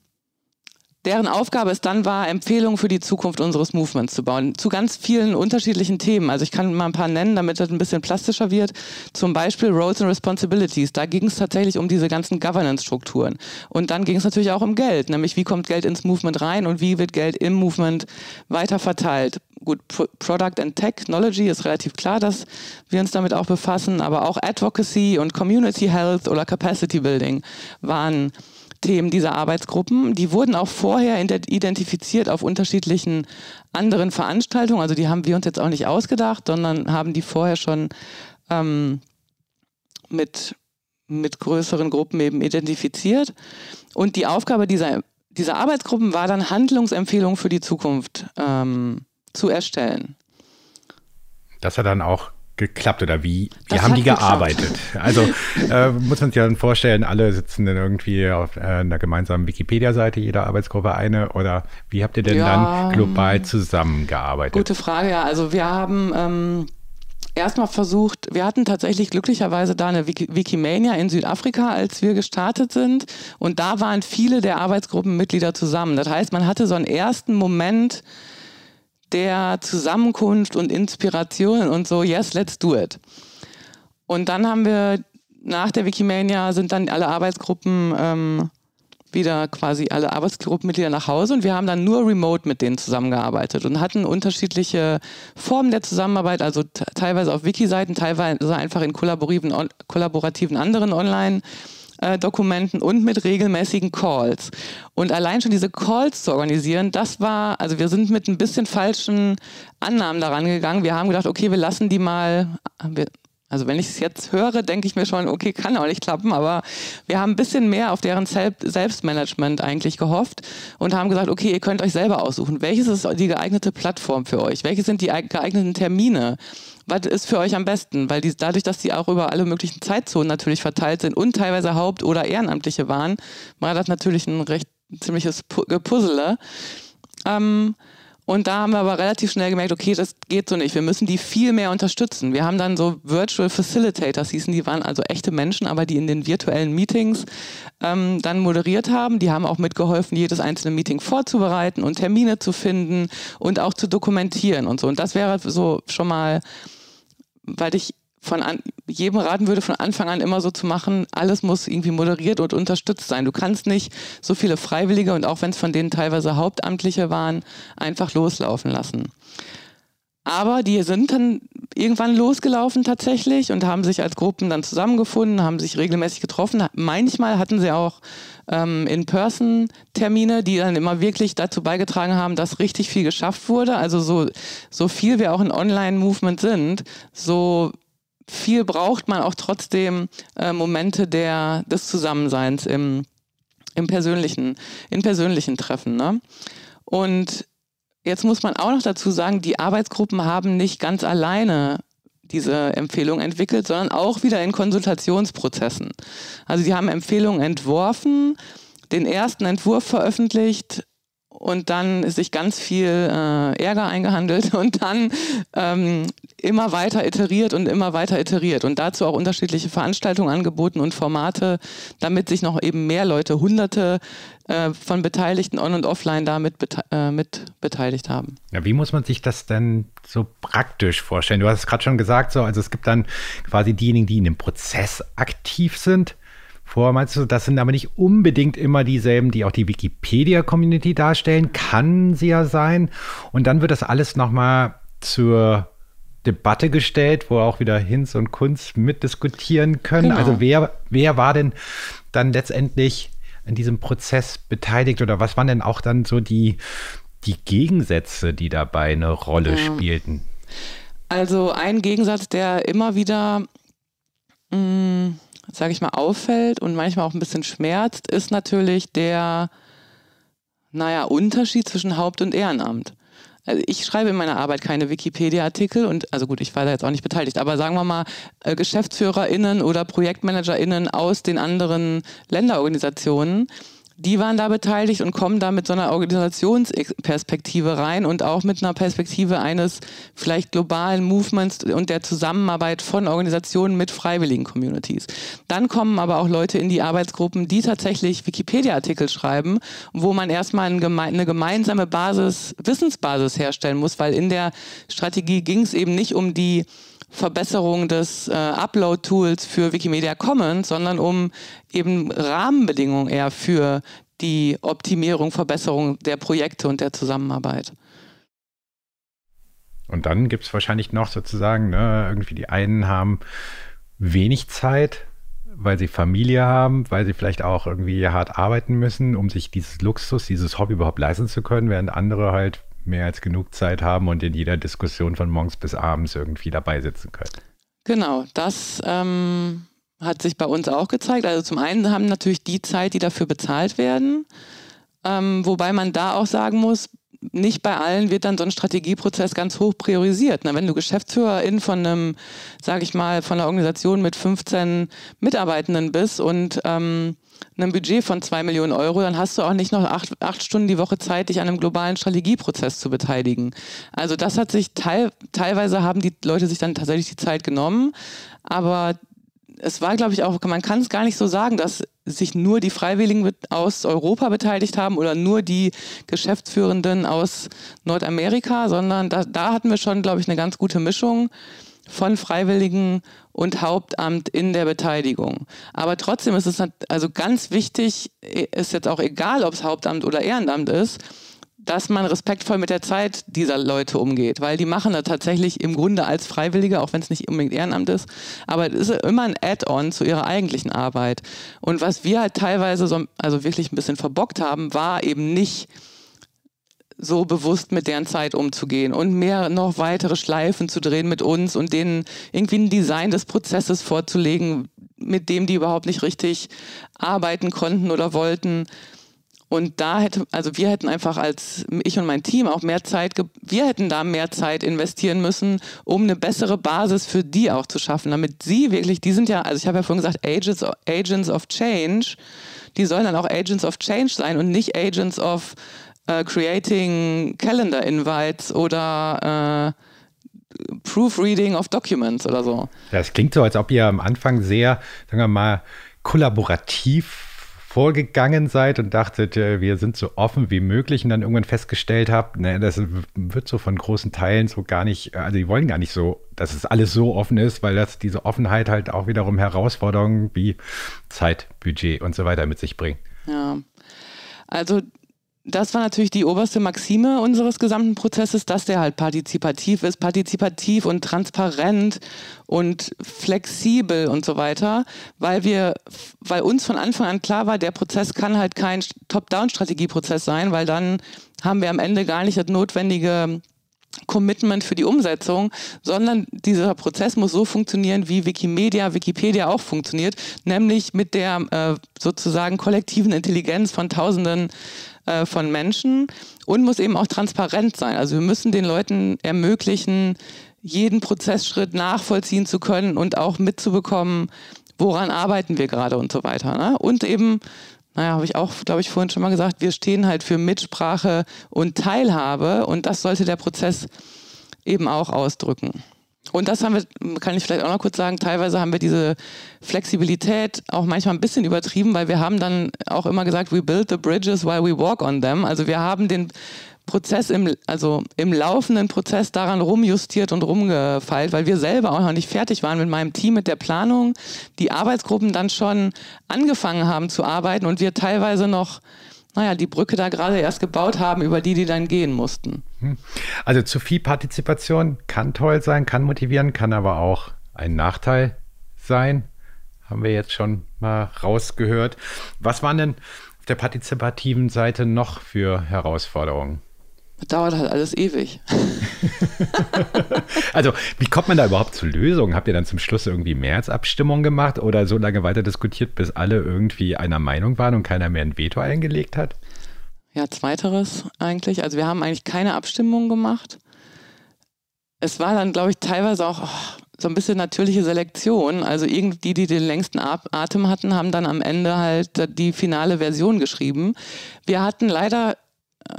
deren Aufgabe es dann war, Empfehlungen für die Zukunft unseres Movements zu bauen, zu ganz vielen unterschiedlichen Themen. Also ich kann mal ein paar nennen, damit das ein bisschen plastischer wird. Zum Beispiel Roles and Responsibilities. Da ging es tatsächlich um diese ganzen Governance-Strukturen. Und dann ging es natürlich auch um Geld, nämlich wie kommt Geld ins Movement rein und wie wird Geld im Movement weiter verteilt. Gut, Product and Technology ist relativ klar, dass wir uns damit auch befassen, aber auch Advocacy und Community Health oder Capacity Building waren Themen dieser Arbeitsgruppen. Die wurden auch vorher identifiziert auf unterschiedlichen anderen Veranstaltungen. Also die haben wir uns jetzt auch nicht ausgedacht, sondern haben die vorher schon ähm, mit, mit größeren Gruppen eben identifiziert. Und die Aufgabe dieser, dieser Arbeitsgruppen war dann Handlungsempfehlungen für die Zukunft ähm, zu erstellen. Das hat dann auch geklappt oder wie? Wie haben die gearbeitet? Also äh, muss man sich dann vorstellen, alle sitzen dann irgendwie auf äh, einer gemeinsamen Wikipedia-Seite, jeder Arbeitsgruppe eine oder wie habt ihr denn ja, dann global zusammengearbeitet? Gute Frage, ja. Also wir haben ähm, erstmal versucht, wir hatten tatsächlich glücklicherweise da eine Wikimania in Südafrika, als wir gestartet sind. Und da waren viele der Arbeitsgruppenmitglieder zusammen. Das heißt, man hatte so einen ersten Moment der Zusammenkunft und Inspiration und so, yes, let's do it. Und dann haben wir nach der Wikimania sind dann alle Arbeitsgruppen ähm, wieder quasi alle Arbeitsgruppenmitglieder nach Hause und wir haben dann nur remote mit denen zusammengearbeitet und hatten unterschiedliche Formen der Zusammenarbeit, also teilweise auf Wiki-Seiten, teilweise einfach in kollaborativen, kollaborativen anderen Online- Dokumenten und mit regelmäßigen Calls. Und allein schon diese Calls zu organisieren, das war, also wir sind mit ein bisschen falschen Annahmen daran gegangen. Wir haben gedacht, okay, wir lassen die mal, wir also wenn ich es jetzt höre, denke ich mir schon, okay, kann auch nicht klappen, aber wir haben ein bisschen mehr auf deren Selbstmanagement eigentlich gehofft und haben gesagt, okay, ihr könnt euch selber aussuchen, welches ist die geeignete Plattform für euch, welche sind die geeigneten Termine, was ist für euch am besten, weil die, dadurch, dass die auch über alle möglichen Zeitzonen natürlich verteilt sind und teilweise Haupt- oder Ehrenamtliche waren, war das natürlich ein recht ziemliches Puzzle. Ähm, und da haben wir aber relativ schnell gemerkt, okay, das geht so nicht. Wir müssen die viel mehr unterstützen. Wir haben dann so Virtual Facilitators hießen, die waren also echte Menschen, aber die in den virtuellen Meetings ähm, dann moderiert haben. Die haben auch mitgeholfen, jedes einzelne Meeting vorzubereiten und Termine zu finden und auch zu dokumentieren und so. Und das wäre so schon mal, weil ich von an, jedem raten würde, von Anfang an immer so zu machen, alles muss irgendwie moderiert und unterstützt sein. Du kannst nicht so viele Freiwillige und auch wenn es von denen teilweise Hauptamtliche waren, einfach loslaufen lassen. Aber die sind dann irgendwann losgelaufen tatsächlich und haben sich als Gruppen dann zusammengefunden, haben sich regelmäßig getroffen. Manchmal hatten sie auch ähm, In-Person-Termine, die dann immer wirklich dazu beigetragen haben, dass richtig viel geschafft wurde. Also so, so viel wir auch ein Online-Movement sind, so viel braucht man auch trotzdem äh, Momente der, des Zusammenseins im, im persönlichen, in persönlichen Treffen. Ne? Und jetzt muss man auch noch dazu sagen, die Arbeitsgruppen haben nicht ganz alleine diese Empfehlung entwickelt, sondern auch wieder in Konsultationsprozessen. Also die haben Empfehlungen entworfen, den ersten Entwurf veröffentlicht, und dann ist sich ganz viel äh, Ärger eingehandelt und dann ähm, immer weiter iteriert und immer weiter iteriert und dazu auch unterschiedliche Veranstaltungen angeboten und Formate, damit sich noch eben mehr Leute, hunderte äh, von Beteiligten on und offline da mit, äh, mit beteiligt haben. Ja, wie muss man sich das denn so praktisch vorstellen? Du hast es gerade schon gesagt, so, also es gibt dann quasi diejenigen, die in dem Prozess aktiv sind vor. Meinst du, das sind aber nicht unbedingt immer dieselben, die auch die Wikipedia-Community darstellen? Kann sie ja sein. Und dann wird das alles nochmal zur Debatte gestellt, wo auch wieder Hinz und Kunz mitdiskutieren können. Genau. Also wer, wer war denn dann letztendlich in diesem Prozess beteiligt oder was waren denn auch dann so die, die Gegensätze, die dabei eine Rolle ja. spielten? Also ein Gegensatz, der immer wieder mh, mm, sage ich mal, auffällt und manchmal auch ein bisschen schmerzt, ist natürlich der, naja, Unterschied zwischen Haupt- und Ehrenamt. Also ich schreibe in meiner Arbeit keine Wikipedia-Artikel und, also gut, ich war da jetzt auch nicht beteiligt, aber sagen wir mal, äh, GeschäftsführerInnen oder ProjektmanagerInnen aus den anderen Länderorganisationen, die waren da beteiligt und kommen da mit so einer Organisationsperspektive rein und auch mit einer Perspektive eines vielleicht globalen Movements und der Zusammenarbeit von Organisationen mit freiwilligen Communities. Dann kommen aber auch Leute in die Arbeitsgruppen, die tatsächlich Wikipedia-Artikel schreiben, wo man erstmal eine gemeinsame Basis, Wissensbasis herstellen muss, weil in der Strategie ging es eben nicht um die Verbesserung des äh, Upload-Tools für Wikimedia Commons, sondern um eben Rahmenbedingungen eher für die Optimierung, Verbesserung der Projekte und der Zusammenarbeit. Und dann gibt es wahrscheinlich noch sozusagen, ne, irgendwie die einen haben wenig Zeit, weil sie Familie haben, weil sie vielleicht auch irgendwie hart arbeiten müssen, um sich dieses Luxus, dieses Hobby überhaupt leisten zu können, während andere halt mehr als genug Zeit haben und in jeder Diskussion von morgens bis abends irgendwie dabei sitzen können. Genau, das ähm, hat sich bei uns auch gezeigt. Also zum einen haben natürlich die Zeit, die dafür bezahlt werden, ähm, wobei man da auch sagen muss, nicht bei allen wird dann so ein Strategieprozess ganz hoch priorisiert. Na, wenn du Geschäftsführerin von einem, sage ich mal, von einer Organisation mit 15 Mitarbeitenden bist und ähm, einem Budget von zwei Millionen Euro, dann hast du auch nicht noch acht, acht Stunden die Woche Zeit, dich an einem globalen Strategieprozess zu beteiligen. Also das hat sich teil, teilweise haben die Leute sich dann tatsächlich die Zeit genommen, aber es war, glaube ich, auch, man kann es gar nicht so sagen, dass sich nur die Freiwilligen aus Europa beteiligt haben oder nur die Geschäftsführenden aus Nordamerika, sondern da, da hatten wir schon, glaube ich, eine ganz gute Mischung von Freiwilligen und Hauptamt in der Beteiligung. Aber trotzdem ist es also ganz wichtig, ist jetzt auch egal, ob es Hauptamt oder Ehrenamt ist, dass man respektvoll mit der Zeit dieser Leute umgeht, weil die machen da tatsächlich im Grunde als Freiwillige, auch wenn es nicht unbedingt Ehrenamt ist, aber es ist immer ein Add-on zu ihrer eigentlichen Arbeit. Und was wir halt teilweise so, also wirklich ein bisschen verbockt haben, war eben nicht so bewusst mit deren Zeit umzugehen und mehr noch weitere Schleifen zu drehen mit uns und denen irgendwie ein Design des Prozesses vorzulegen, mit dem die überhaupt nicht richtig arbeiten konnten oder wollten. Und da hätte, also wir hätten einfach als ich und mein Team auch mehr Zeit, wir hätten da mehr Zeit investieren müssen, um eine bessere Basis für die auch zu schaffen, damit sie wirklich, die sind ja, also ich habe ja vorhin gesagt, Agents, Agents of Change, die sollen dann auch Agents of Change sein und nicht Agents of uh, Creating Calendar Invites oder uh, Proofreading of Documents oder so. Das klingt so, als ob ihr am Anfang sehr, sagen wir mal, kollaborativ vorgegangen seid und dachtet, wir sind so offen wie möglich und dann irgendwann festgestellt habt, ne, das wird so von großen Teilen so gar nicht, also die wollen gar nicht so, dass es alles so offen ist, weil das diese Offenheit halt auch wiederum Herausforderungen wie Zeit, Budget und so weiter mit sich bringt. Ja, also das war natürlich die oberste Maxime unseres gesamten Prozesses, dass der halt partizipativ ist, partizipativ und transparent und flexibel und so weiter, weil wir, weil uns von Anfang an klar war, der Prozess kann halt kein Top-Down-Strategieprozess sein, weil dann haben wir am Ende gar nicht das notwendige Commitment für die Umsetzung, sondern dieser Prozess muss so funktionieren, wie Wikimedia, Wikipedia auch funktioniert, nämlich mit der äh, sozusagen kollektiven Intelligenz von Tausenden äh, von Menschen und muss eben auch transparent sein. Also wir müssen den Leuten ermöglichen, jeden Prozessschritt nachvollziehen zu können und auch mitzubekommen, woran arbeiten wir gerade und so weiter. Ne? Und eben, naja, habe ich auch, glaube ich, vorhin schon mal gesagt, wir stehen halt für Mitsprache und Teilhabe und das sollte der Prozess eben auch ausdrücken. Und das haben wir, kann ich vielleicht auch noch kurz sagen, teilweise haben wir diese Flexibilität auch manchmal ein bisschen übertrieben, weil wir haben dann auch immer gesagt, we build the bridges while we walk on them. Also wir haben den Prozess im, also im laufenden Prozess daran rumjustiert und rumgefeilt, weil wir selber auch noch nicht fertig waren mit meinem Team, mit der Planung, die Arbeitsgruppen dann schon angefangen haben zu arbeiten und wir teilweise noch naja, die Brücke da gerade erst gebaut haben, über die die dann gehen mussten. Hm. Also zu viel Partizipation kann toll sein, kann motivieren, kann aber auch ein Nachteil sein. Haben wir jetzt schon mal rausgehört. Was waren denn auf der partizipativen Seite noch für Herausforderungen? Das dauert halt alles ewig. also, wie kommt man da überhaupt zu Lösungen? Habt ihr dann zum Schluss irgendwie Märzabstimmung gemacht oder so lange weiter diskutiert, bis alle irgendwie einer Meinung waren und keiner mehr ein Veto eingelegt hat? Ja, zweiteres eigentlich. Also, wir haben eigentlich keine Abstimmung gemacht. Es war dann, glaube ich, teilweise auch oh, so ein bisschen natürliche Selektion. Also, irgendwie die, die den längsten Atem hatten, haben dann am Ende halt die finale Version geschrieben. Wir hatten leider äh,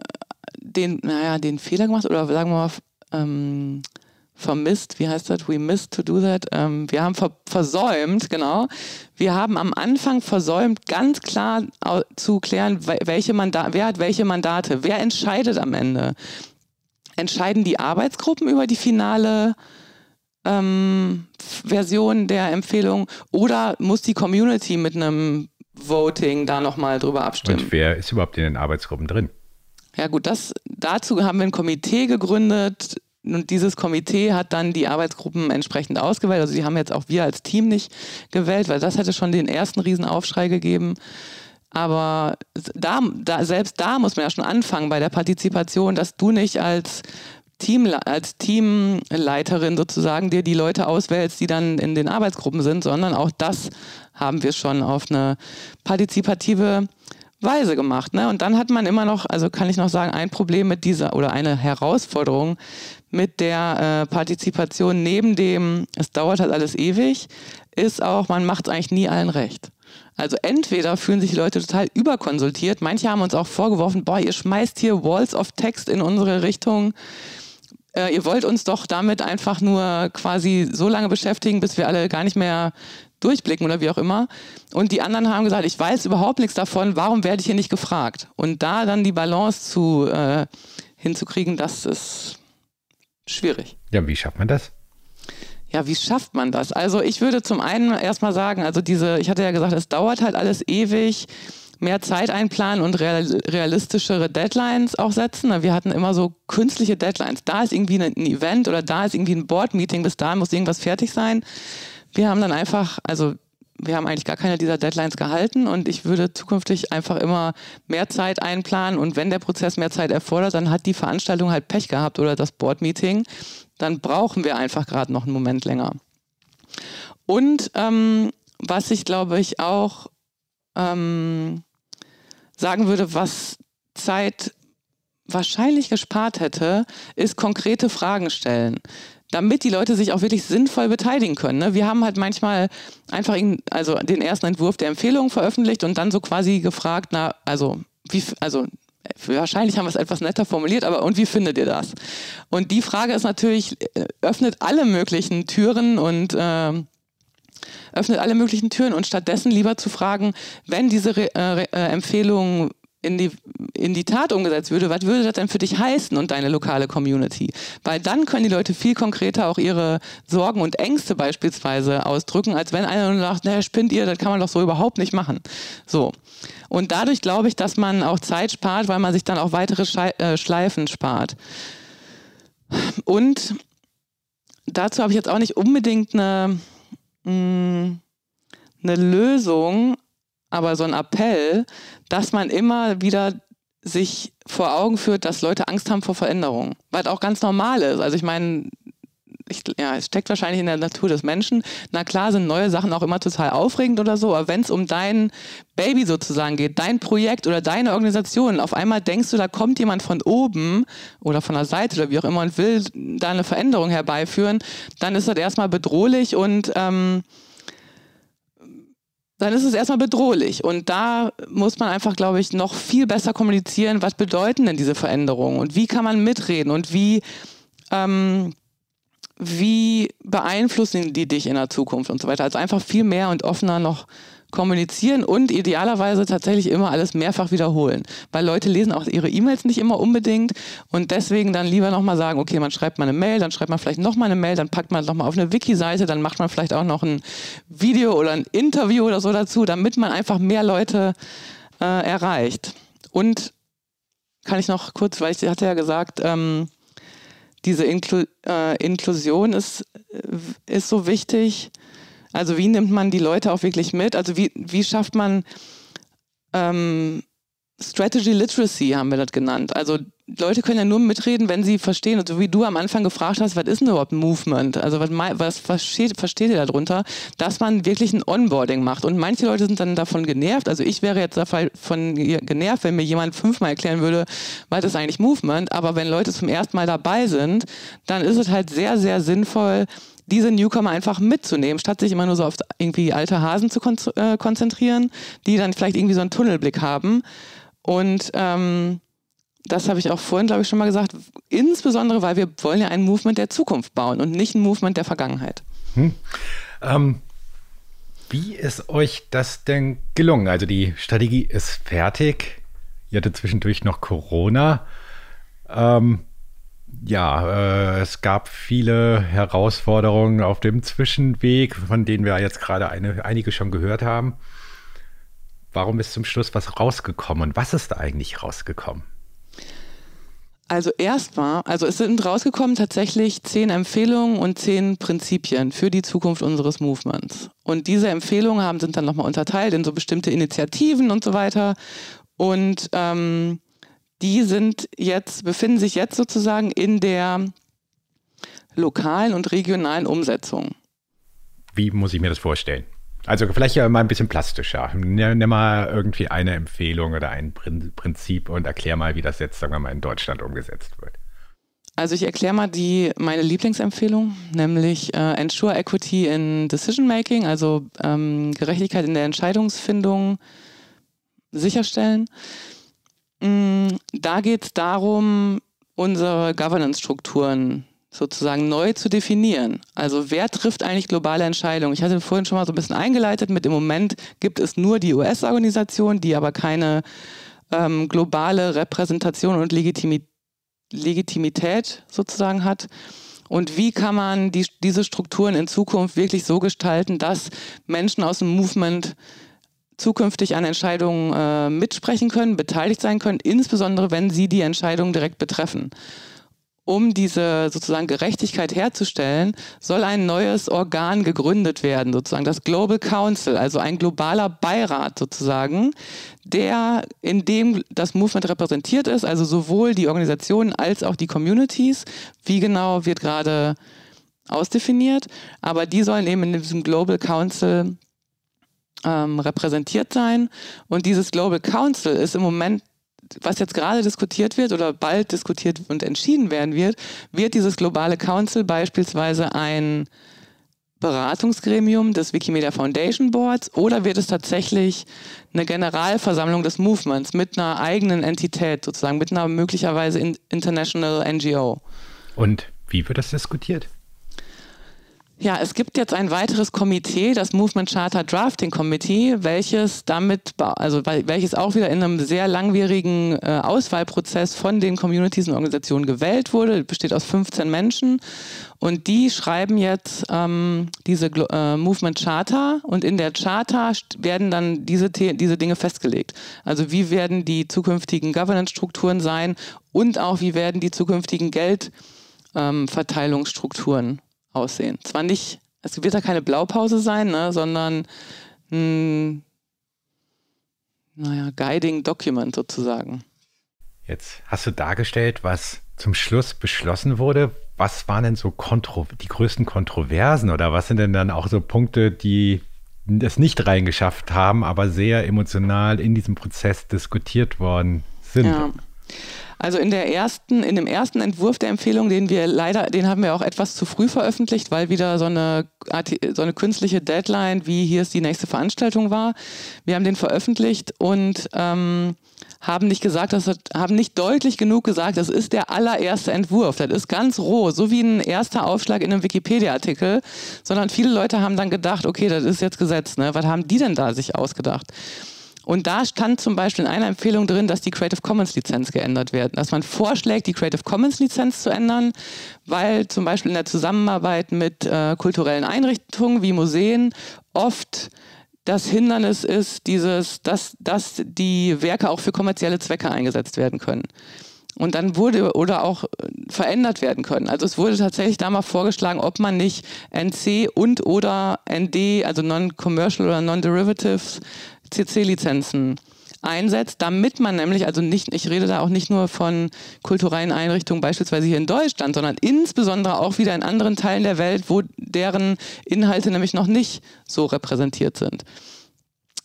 den, naja, den Fehler gemacht oder sagen wir mal ähm, vermisst, wie heißt das? We missed to do that. Ähm, wir haben ver versäumt, genau. Wir haben am Anfang versäumt, ganz klar zu klären, welche wer hat welche Mandate, wer entscheidet am Ende. Entscheiden die Arbeitsgruppen über die finale ähm, Version der Empfehlung oder muss die Community mit einem Voting da nochmal drüber abstimmen? Und wer ist überhaupt in den Arbeitsgruppen drin? Ja gut, das, dazu haben wir ein Komitee gegründet und dieses Komitee hat dann die Arbeitsgruppen entsprechend ausgewählt. Also die haben jetzt auch wir als Team nicht gewählt, weil das hätte schon den ersten Riesenaufschrei gegeben. Aber da, da, selbst da muss man ja schon anfangen bei der Partizipation, dass du nicht als Team, als Teamleiterin sozusagen dir die Leute auswählst, die dann in den Arbeitsgruppen sind, sondern auch das haben wir schon auf eine partizipative weise gemacht. Ne? Und dann hat man immer noch, also kann ich noch sagen, ein Problem mit dieser oder eine Herausforderung mit der äh, Partizipation neben dem, es dauert halt alles ewig, ist auch, man macht es eigentlich nie allen recht. Also entweder fühlen sich Leute total überkonsultiert, manche haben uns auch vorgeworfen, boah, ihr schmeißt hier Walls of Text in unsere Richtung. Äh, ihr wollt uns doch damit einfach nur quasi so lange beschäftigen, bis wir alle gar nicht mehr durchblicken oder wie auch immer. Und die anderen haben gesagt, ich weiß überhaupt nichts davon, warum werde ich hier nicht gefragt? Und da dann die Balance zu äh, hinzukriegen, das ist schwierig. Ja, wie schafft man das? Ja, wie schafft man das? Also ich würde zum einen erstmal sagen, also diese, ich hatte ja gesagt, es dauert halt alles ewig mehr Zeit einplanen und realistischere Deadlines auch setzen. Wir hatten immer so künstliche Deadlines. Da ist irgendwie ein Event oder da ist irgendwie ein Board-Meeting, bis dahin muss irgendwas fertig sein. Wir haben dann einfach, also wir haben eigentlich gar keine dieser Deadlines gehalten und ich würde zukünftig einfach immer mehr Zeit einplanen und wenn der Prozess mehr Zeit erfordert, dann hat die Veranstaltung halt Pech gehabt oder das Board-Meeting, dann brauchen wir einfach gerade noch einen Moment länger. Und ähm, was ich glaube ich auch ähm, sagen würde, was Zeit wahrscheinlich gespart hätte, ist konkrete Fragen stellen damit die Leute sich auch wirklich sinnvoll beteiligen können. Ne? Wir haben halt manchmal einfach also den ersten Entwurf der Empfehlung veröffentlicht und dann so quasi gefragt, na, also, wie, also wahrscheinlich haben wir es etwas netter formuliert, aber und wie findet ihr das? Und die Frage ist natürlich, äh, öffnet alle möglichen Türen und äh, öffnet alle möglichen Türen und stattdessen lieber zu fragen, wenn diese Re äh, äh Empfehlungen in die, in die Tat umgesetzt würde, was würde das denn für dich heißen und deine lokale Community? Weil dann können die Leute viel konkreter auch ihre Sorgen und Ängste beispielsweise ausdrücken, als wenn einer nur sagt, naja, spinnt ihr, das kann man doch so überhaupt nicht machen. So. Und dadurch glaube ich, dass man auch Zeit spart, weil man sich dann auch weitere äh, Schleifen spart. Und dazu habe ich jetzt auch nicht unbedingt eine, mm, eine Lösung, aber so ein Appell, dass man immer wieder sich vor Augen führt, dass Leute Angst haben vor Veränderungen, was auch ganz normal ist. Also ich meine, ich, ja, es steckt wahrscheinlich in der Natur des Menschen. Na klar sind neue Sachen auch immer total aufregend oder so, aber wenn es um dein Baby sozusagen geht, dein Projekt oder deine Organisation, auf einmal denkst du, da kommt jemand von oben oder von der Seite oder wie auch immer und will da eine Veränderung herbeiführen, dann ist das erstmal bedrohlich und ähm, dann ist es erstmal bedrohlich. Und da muss man einfach, glaube ich, noch viel besser kommunizieren, was bedeuten denn diese Veränderungen und wie kann man mitreden und wie, ähm, wie beeinflussen die dich in der Zukunft und so weiter. Also einfach viel mehr und offener noch kommunizieren und idealerweise tatsächlich immer alles mehrfach wiederholen. Weil Leute lesen auch ihre E-Mails nicht immer unbedingt und deswegen dann lieber nochmal sagen, okay, man schreibt mal eine Mail, dann schreibt man vielleicht nochmal eine Mail, dann packt man nochmal auf eine Wiki-Seite, dann macht man vielleicht auch noch ein Video oder ein Interview oder so dazu, damit man einfach mehr Leute äh, erreicht. Und kann ich noch kurz, weil ich hatte ja gesagt, ähm, diese Inklu äh, Inklusion ist, äh, ist so wichtig. Also wie nimmt man die Leute auch wirklich mit? Also wie, wie schafft man ähm, Strategy Literacy, haben wir das genannt. Also Leute können ja nur mitreden, wenn sie verstehen. Also wie du am Anfang gefragt hast, was ist denn überhaupt Movement? Also was, was versteht, versteht ihr darunter? Dass man wirklich ein Onboarding macht. Und manche Leute sind dann davon genervt. Also ich wäre jetzt davon genervt, wenn mir jemand fünfmal erklären würde, was ist eigentlich Movement. Aber wenn Leute zum ersten Mal dabei sind, dann ist es halt sehr, sehr sinnvoll, diese Newcomer einfach mitzunehmen, statt sich immer nur so auf irgendwie alte Hasen zu kon äh, konzentrieren, die dann vielleicht irgendwie so einen Tunnelblick haben. Und ähm, das habe ich auch vorhin, glaube ich, schon mal gesagt, insbesondere, weil wir wollen ja ein Movement der Zukunft bauen und nicht ein Movement der Vergangenheit. Hm. Ähm, wie ist euch das denn gelungen? Also die Strategie ist fertig. Ihr hattet zwischendurch noch Corona. Ähm, ja, äh, es gab viele Herausforderungen auf dem Zwischenweg, von denen wir jetzt gerade eine, einige schon gehört haben. Warum ist zum Schluss was rausgekommen? Was ist da eigentlich rausgekommen? Also erstmal, also es sind rausgekommen tatsächlich zehn Empfehlungen und zehn Prinzipien für die Zukunft unseres Movements. Und diese Empfehlungen haben, sind dann nochmal unterteilt in so bestimmte Initiativen und so weiter. Und ähm, die sind jetzt, befinden sich jetzt sozusagen in der lokalen und regionalen Umsetzung. Wie muss ich mir das vorstellen? Also vielleicht ja mal ein bisschen plastischer. Nimm mal irgendwie eine Empfehlung oder ein Prinzip und erklär mal, wie das jetzt, sagen wir mal, in Deutschland umgesetzt wird. Also ich erkläre mal die meine Lieblingsempfehlung, nämlich äh, Ensure Equity in Decision Making, also ähm, Gerechtigkeit in der Entscheidungsfindung sicherstellen. Mm, da geht es darum, unsere Governance-Strukturen sozusagen neu zu definieren. Also wer trifft eigentlich globale Entscheidungen? Ich hatte vorhin schon mal so ein bisschen eingeleitet mit, im Moment gibt es nur die US-Organisation, die aber keine ähm, globale Repräsentation und Legitimität Legitimität sozusagen hat. Und wie kann man die, diese Strukturen in Zukunft wirklich so gestalten, dass Menschen aus dem Movement zukünftig an Entscheidungen äh, mitsprechen können, beteiligt sein können, insbesondere wenn sie die Entscheidungen direkt betreffen um diese sozusagen Gerechtigkeit herzustellen, soll ein neues Organ gegründet werden, sozusagen das Global Council, also ein globaler Beirat sozusagen, der in dem das Movement repräsentiert ist, also sowohl die Organisationen als auch die Communities. Wie genau wird gerade ausdefiniert, aber die sollen eben in diesem Global Council ähm, repräsentiert sein. Und dieses Global Council ist im Moment was jetzt gerade diskutiert wird oder bald diskutiert und entschieden werden wird, wird dieses globale Council beispielsweise ein Beratungsgremium des Wikimedia Foundation Boards oder wird es tatsächlich eine Generalversammlung des Movements mit einer eigenen Entität sozusagen, mit einer möglicherweise International NGO? Und wie wird das diskutiert? Ja, es gibt jetzt ein weiteres Komitee, das Movement Charter Drafting Committee, welches damit, also welches auch wieder in einem sehr langwierigen äh, Auswahlprozess von den Communities und Organisationen gewählt wurde, besteht aus 15 Menschen. Und die schreiben jetzt ähm, diese äh, Movement Charter. Und in der Charter werden dann diese, diese Dinge festgelegt. Also wie werden die zukünftigen Governance-Strukturen sein? Und auch wie werden die zukünftigen Geldverteilungsstrukturen ähm, aussehen. Zwar nicht, es wird da keine Blaupause sein, ne, sondern ein, naja, Guiding Document sozusagen. Jetzt hast du dargestellt, was zum Schluss beschlossen wurde. Was waren denn so Kontro die größten Kontroversen oder was sind denn dann auch so Punkte, die es nicht reingeschafft haben, aber sehr emotional in diesem Prozess diskutiert worden sind? Ja. Also in der ersten, in dem ersten Entwurf der Empfehlung, den wir leider, den haben wir auch etwas zu früh veröffentlicht, weil wieder so eine, so eine künstliche Deadline wie hier ist die nächste Veranstaltung war. Wir haben den veröffentlicht und ähm, haben nicht gesagt, dass haben nicht deutlich genug gesagt, das ist der allererste Entwurf. Das ist ganz roh, so wie ein erster Aufschlag in einem Wikipedia-Artikel, sondern viele Leute haben dann gedacht, okay, das ist jetzt Gesetz, ne? Was haben die denn da sich ausgedacht? Und da stand zum Beispiel in einer Empfehlung drin, dass die Creative Commons Lizenz geändert wird. Dass man vorschlägt, die Creative Commons Lizenz zu ändern, weil zum Beispiel in der Zusammenarbeit mit äh, kulturellen Einrichtungen wie Museen oft das Hindernis ist, dieses, dass, dass die Werke auch für kommerzielle Zwecke eingesetzt werden können. Und dann wurde oder auch äh, verändert werden können. Also es wurde tatsächlich da mal vorgeschlagen, ob man nicht NC und oder ND, also Non-Commercial oder Non-Derivatives CC-Lizenzen einsetzt, damit man nämlich, also nicht, ich rede da auch nicht nur von kulturellen Einrichtungen, beispielsweise hier in Deutschland, sondern insbesondere auch wieder in anderen Teilen der Welt, wo deren Inhalte nämlich noch nicht so repräsentiert sind.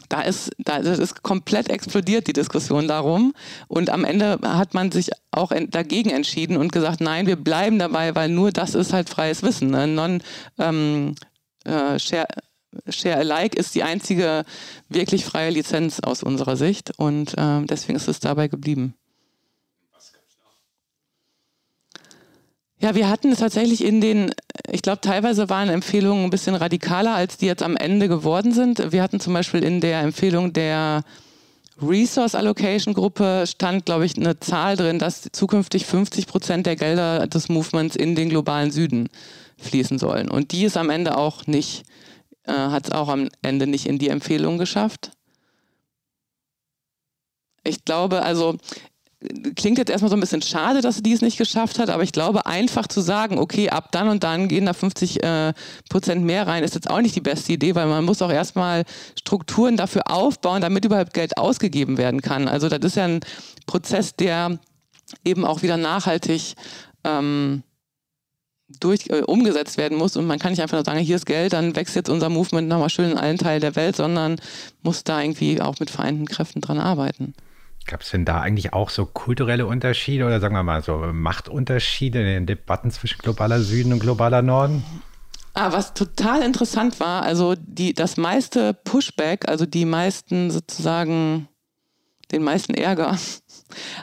Da ist, da ist komplett explodiert die Diskussion darum. Und am Ende hat man sich auch dagegen entschieden und gesagt, nein, wir bleiben dabei, weil nur das ist halt freies Wissen. Ne? Non, ähm, äh, share, Share Alike ist die einzige wirklich freie Lizenz aus unserer Sicht und äh, deswegen ist es dabei geblieben. Ja, wir hatten es tatsächlich in den, ich glaube, teilweise waren Empfehlungen ein bisschen radikaler, als die jetzt am Ende geworden sind. Wir hatten zum Beispiel in der Empfehlung der Resource Allocation Gruppe stand, glaube ich, eine Zahl drin, dass zukünftig 50 Prozent der Gelder des Movements in den globalen Süden fließen sollen. Und die ist am Ende auch nicht äh, hat es auch am Ende nicht in die Empfehlung geschafft. Ich glaube, also klingt jetzt erstmal so ein bisschen schade, dass sie dies nicht geschafft hat, aber ich glaube, einfach zu sagen, okay, ab dann und dann gehen da 50 äh, Prozent mehr rein, ist jetzt auch nicht die beste Idee, weil man muss auch erstmal Strukturen dafür aufbauen, damit überhaupt Geld ausgegeben werden kann. Also das ist ja ein Prozess, der eben auch wieder nachhaltig ähm, durch, äh, umgesetzt werden muss. Und man kann nicht einfach nur sagen, hier ist Geld, dann wächst jetzt unser Movement nochmal schön in allen Teilen der Welt, sondern muss da irgendwie auch mit vereinten Kräften dran arbeiten. Gab es denn da eigentlich auch so kulturelle Unterschiede oder sagen wir mal so Machtunterschiede in den Debatten zwischen globaler Süden und globaler Norden? Ah, was total interessant war, also die, das meiste Pushback, also die meisten sozusagen, den meisten Ärger,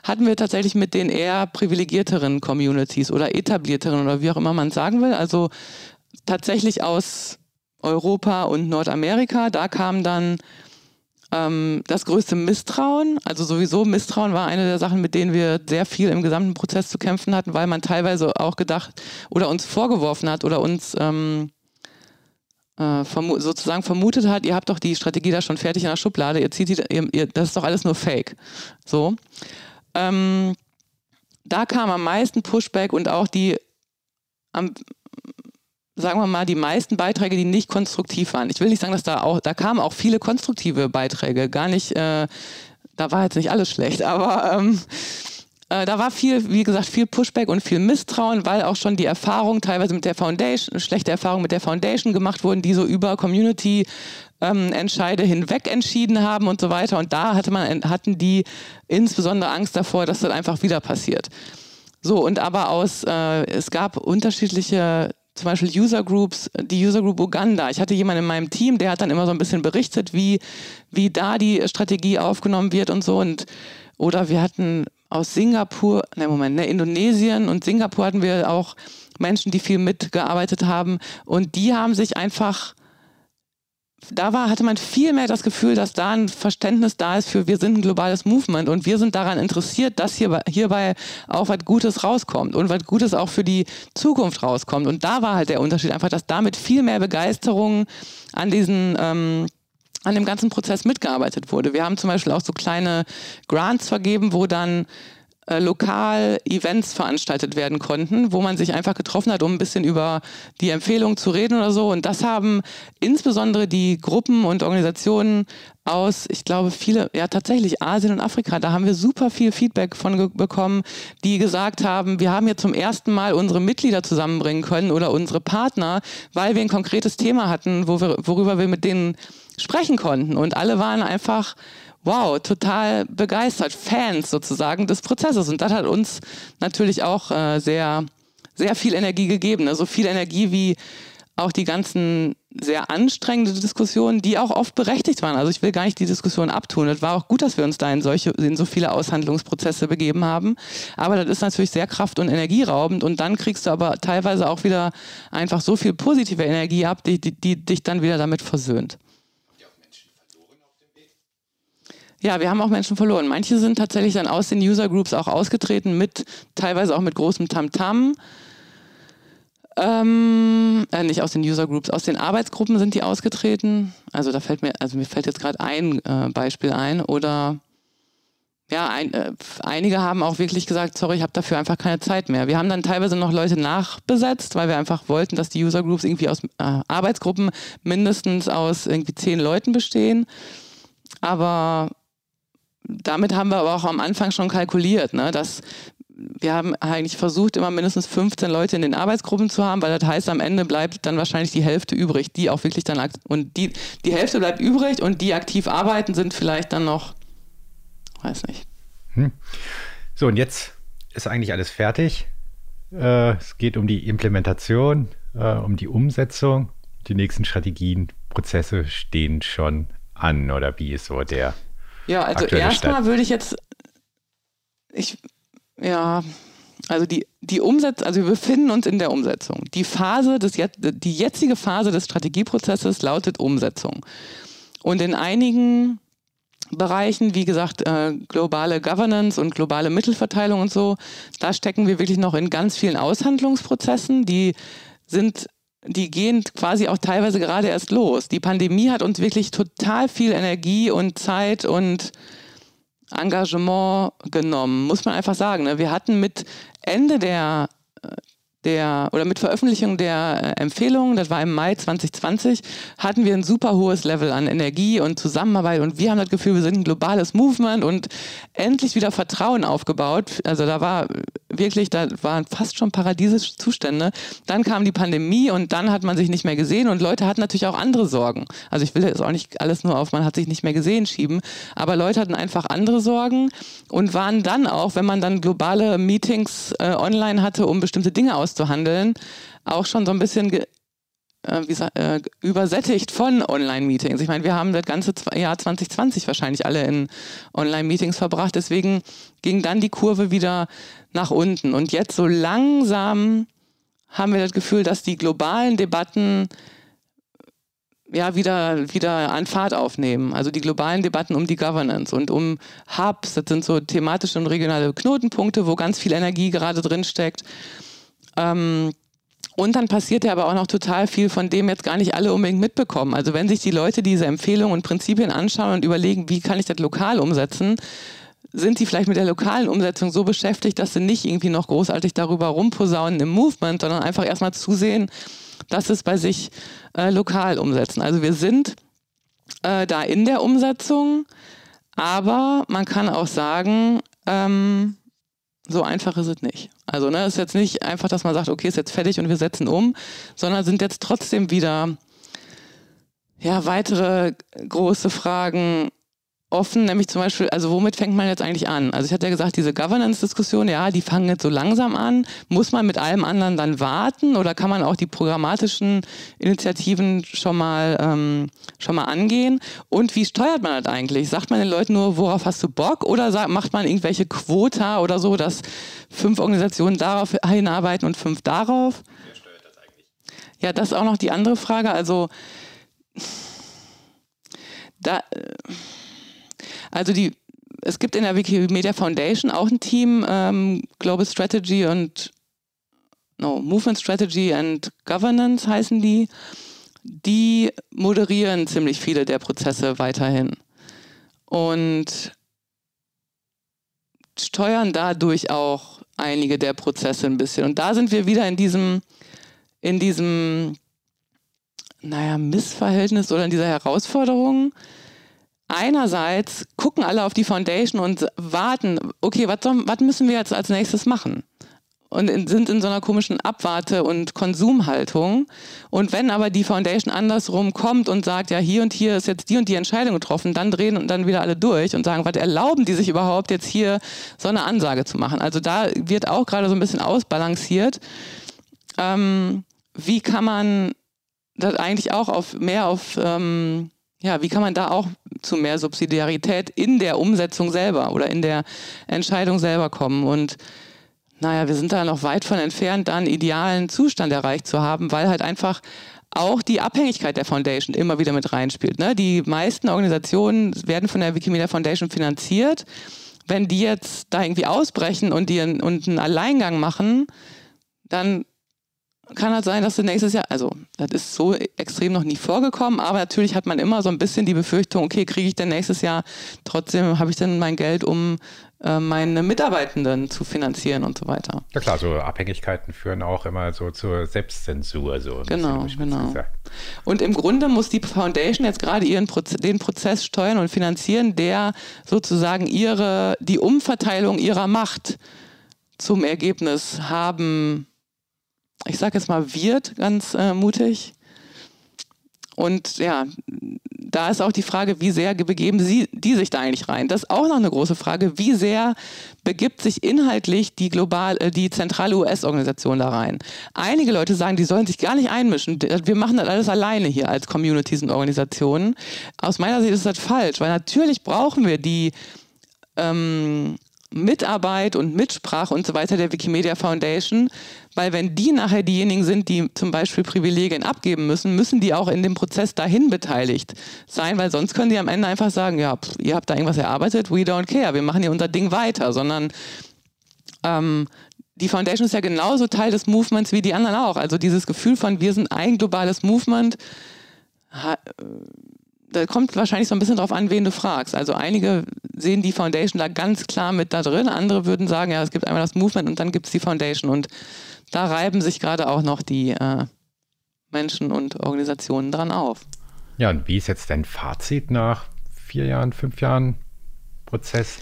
hatten wir tatsächlich mit den eher privilegierteren Communities oder etablierteren oder wie auch immer man sagen will. Also tatsächlich aus Europa und Nordamerika. Da kam dann ähm, das größte Misstrauen. Also sowieso Misstrauen war eine der Sachen, mit denen wir sehr viel im gesamten Prozess zu kämpfen hatten, weil man teilweise auch gedacht oder uns vorgeworfen hat oder uns ähm, äh, vermu sozusagen vermutet hat, ihr habt doch die Strategie da schon fertig in der Schublade, ihr zieht die, ihr, ihr, das ist doch alles nur Fake. So. Ähm, da kam am meisten Pushback und auch die am, sagen wir mal, die meisten Beiträge, die nicht konstruktiv waren. Ich will nicht sagen, dass da auch, da kamen auch viele konstruktive Beiträge, gar nicht, äh, da war jetzt nicht alles schlecht, aber ähm, äh, da war viel, wie gesagt, viel Pushback und viel Misstrauen, weil auch schon die Erfahrungen teilweise mit der Foundation, schlechte Erfahrungen mit der Foundation gemacht wurden, die so über Community ähm, Entscheide hinweg entschieden haben und so weiter. Und da hatte man, hatten die insbesondere Angst davor, dass das einfach wieder passiert. So, und aber aus, äh, es gab unterschiedliche zum Beispiel User Groups, die User Group Uganda. Ich hatte jemanden in meinem Team, der hat dann immer so ein bisschen berichtet, wie, wie da die Strategie aufgenommen wird und so. Und, oder wir hatten aus Singapur, ne Moment, ne, Indonesien und Singapur hatten wir auch Menschen, die viel mitgearbeitet haben und die haben sich einfach da war, hatte man viel mehr das Gefühl, dass da ein Verständnis da ist für, wir sind ein globales Movement und wir sind daran interessiert, dass hier, hierbei auch was Gutes rauskommt und was Gutes auch für die Zukunft rauskommt. Und da war halt der Unterschied einfach, dass damit viel mehr Begeisterung an diesen ähm, an dem ganzen Prozess mitgearbeitet wurde. Wir haben zum Beispiel auch so kleine Grants vergeben, wo dann äh, lokal Events veranstaltet werden konnten, wo man sich einfach getroffen hat, um ein bisschen über die Empfehlungen zu reden oder so. Und das haben insbesondere die Gruppen und Organisationen aus, ich glaube, viele, ja tatsächlich Asien und Afrika, da haben wir super viel Feedback von bekommen, die gesagt haben, wir haben jetzt zum ersten Mal unsere Mitglieder zusammenbringen können oder unsere Partner, weil wir ein konkretes Thema hatten, wo wir, worüber wir mit denen sprechen konnten. Und alle waren einfach, wow, total begeistert, Fans sozusagen des Prozesses. Und das hat uns natürlich auch äh, sehr, sehr viel Energie gegeben. Ne? So viel Energie wie auch die ganzen sehr anstrengende Diskussionen, die auch oft berechtigt waren. Also ich will gar nicht die Diskussion abtun. Es war auch gut, dass wir uns da in solche, in so viele Aushandlungsprozesse begeben haben. Aber das ist natürlich sehr kraft- und energieraubend und dann kriegst du aber teilweise auch wieder einfach so viel positive Energie ab, die, die, die dich dann wieder damit versöhnt. Ja, wir haben auch Menschen verloren. Manche sind tatsächlich dann aus den User Groups auch ausgetreten, mit teilweise auch mit großem Tamtam. Ähm, äh, nicht aus den User Groups, aus den Arbeitsgruppen sind die ausgetreten. Also da fällt mir, also mir fällt jetzt gerade ein äh, Beispiel ein. Oder ja, ein, äh, einige haben auch wirklich gesagt, sorry, ich habe dafür einfach keine Zeit mehr. Wir haben dann teilweise noch Leute nachbesetzt, weil wir einfach wollten, dass die User Groups irgendwie aus äh, Arbeitsgruppen mindestens aus irgendwie zehn Leuten bestehen. Aber damit haben wir aber auch am Anfang schon kalkuliert, ne, dass wir haben eigentlich versucht, immer mindestens 15 Leute in den Arbeitsgruppen zu haben, weil das heißt, am Ende bleibt dann wahrscheinlich die Hälfte übrig, die auch wirklich dann und die, die Hälfte bleibt übrig und die aktiv arbeiten, sind vielleicht dann noch, weiß nicht. Hm. So, und jetzt ist eigentlich alles fertig. Äh, es geht um die Implementation, äh, um die Umsetzung. Die nächsten Strategien, Prozesse stehen schon an, oder wie ist so der ja, also erstmal würde ich jetzt, ich, ja, also die, die Umsetzung, also wir befinden uns in der Umsetzung. Die Phase des, die jetzige Phase des Strategieprozesses lautet Umsetzung. Und in einigen Bereichen, wie gesagt, äh, globale Governance und globale Mittelverteilung und so, da stecken wir wirklich noch in ganz vielen Aushandlungsprozessen, die sind die gehen quasi auch teilweise gerade erst los. Die Pandemie hat uns wirklich total viel Energie und Zeit und Engagement genommen, muss man einfach sagen. Ne? Wir hatten mit Ende der, der oder mit Veröffentlichung der äh, Empfehlungen, das war im Mai 2020, hatten wir ein super hohes Level an Energie und Zusammenarbeit und wir haben das Gefühl, wir sind ein globales Movement und endlich wieder Vertrauen aufgebaut. Also da war wirklich, da waren fast schon paradiesische Zustände. Dann kam die Pandemie und dann hat man sich nicht mehr gesehen und Leute hatten natürlich auch andere Sorgen. Also ich will jetzt auch nicht alles nur auf man hat sich nicht mehr gesehen schieben, aber Leute hatten einfach andere Sorgen und waren dann auch, wenn man dann globale Meetings äh, online hatte, um bestimmte Dinge auszuhandeln, auch schon so ein bisschen äh, wie, äh, übersättigt von Online-Meetings. Ich meine, wir haben das ganze Jahr 2020 wahrscheinlich alle in Online-Meetings verbracht. Deswegen ging dann die Kurve wieder nach unten. Und jetzt so langsam haben wir das Gefühl, dass die globalen Debatten ja wieder, wieder an Fahrt aufnehmen. Also die globalen Debatten um die Governance und um Hubs, das sind so thematische und regionale Knotenpunkte, wo ganz viel Energie gerade drin steckt. Ähm, und dann passiert ja aber auch noch total viel, von dem jetzt gar nicht alle unbedingt mitbekommen. Also wenn sich die Leute diese Empfehlungen und Prinzipien anschauen und überlegen, wie kann ich das lokal umsetzen, sind sie vielleicht mit der lokalen Umsetzung so beschäftigt, dass sie nicht irgendwie noch großartig darüber rumposaunen im Movement, sondern einfach erstmal zusehen, dass es bei sich äh, lokal umsetzen. Also wir sind äh, da in der Umsetzung, aber man kann auch sagen, ähm, so einfach ist es nicht. Also ne, ist jetzt nicht einfach, dass man sagt, okay, ist jetzt fertig und wir setzen um, sondern sind jetzt trotzdem wieder ja weitere große Fragen offen, nämlich zum Beispiel, also womit fängt man jetzt eigentlich an? Also ich hatte ja gesagt, diese Governance-Diskussion, ja, die fangen jetzt so langsam an. Muss man mit allem anderen dann warten oder kann man auch die programmatischen Initiativen schon mal, ähm, schon mal angehen? Und wie steuert man das eigentlich? Sagt man den Leuten nur, worauf hast du Bock? Oder sagt, macht man irgendwelche Quota oder so, dass fünf Organisationen darauf hinarbeiten und fünf darauf? Wer steuert das eigentlich? Ja, das ist auch noch die andere Frage. Also da... Äh, also die, es gibt in der Wikimedia Foundation auch ein Team, ähm, Global Strategy und no, Movement Strategy and Governance heißen die. Die moderieren ziemlich viele der Prozesse weiterhin und steuern dadurch auch einige der Prozesse ein bisschen. Und da sind wir wieder in diesem, in diesem, naja, Missverhältnis oder in dieser Herausforderung, einerseits gucken alle auf die Foundation und warten, okay, was müssen wir jetzt als nächstes machen? Und in, sind in so einer komischen Abwarte- und Konsumhaltung. Und wenn aber die Foundation andersrum kommt und sagt, ja, hier und hier ist jetzt die und die Entscheidung getroffen, dann drehen und dann wieder alle durch und sagen, was erlauben die sich überhaupt jetzt hier so eine Ansage zu machen? Also da wird auch gerade so ein bisschen ausbalanciert. Ähm, wie kann man das eigentlich auch auf mehr auf ähm, ja, wie kann man da auch zu mehr Subsidiarität in der Umsetzung selber oder in der Entscheidung selber kommen? Und naja, wir sind da noch weit von entfernt, da einen idealen Zustand erreicht zu haben, weil halt einfach auch die Abhängigkeit der Foundation immer wieder mit reinspielt. Ne? Die meisten Organisationen werden von der Wikimedia Foundation finanziert. Wenn die jetzt da irgendwie ausbrechen und, die und einen Alleingang machen, dann kann halt sein, dass du nächstes Jahr, also das ist so extrem noch nie vorgekommen, aber natürlich hat man immer so ein bisschen die Befürchtung, okay, kriege ich denn nächstes Jahr trotzdem, habe ich denn mein Geld, um äh, meine Mitarbeitenden zu finanzieren und so weiter. Ja klar, so Abhängigkeiten führen auch immer so zur Selbstzensur. So genau, genau. Und im Grunde muss die Foundation jetzt gerade ihren Proze den Prozess steuern und finanzieren, der sozusagen ihre, die Umverteilung ihrer Macht zum Ergebnis haben ich sage jetzt mal, wird ganz äh, mutig. Und ja, da ist auch die Frage, wie sehr begeben sie die sich da eigentlich rein? Das ist auch noch eine große Frage. Wie sehr begibt sich inhaltlich die global, äh, die zentrale US-Organisation da rein? Einige Leute sagen, die sollen sich gar nicht einmischen. Wir machen das alles alleine hier als Communities und Organisationen. Aus meiner Sicht ist das falsch, weil natürlich brauchen wir die ähm, Mitarbeit und Mitsprache und so weiter der Wikimedia Foundation, weil wenn die nachher diejenigen sind, die zum Beispiel Privilegien abgeben müssen, müssen die auch in dem Prozess dahin beteiligt sein, weil sonst können die am Ende einfach sagen, ja, pff, ihr habt da irgendwas erarbeitet, we don't care, wir machen hier unser Ding weiter, sondern ähm, die Foundation ist ja genauso Teil des Movements wie die anderen auch. Also dieses Gefühl von, wir sind ein globales Movement, da kommt wahrscheinlich so ein bisschen drauf an, wen du fragst. Also einige sehen die Foundation da ganz klar mit da drin, andere würden sagen, ja, es gibt einmal das Movement und dann gibt es die Foundation. Und da reiben sich gerade auch noch die äh, Menschen und Organisationen dran auf. Ja, und wie ist jetzt dein Fazit nach vier Jahren, fünf Jahren Prozess?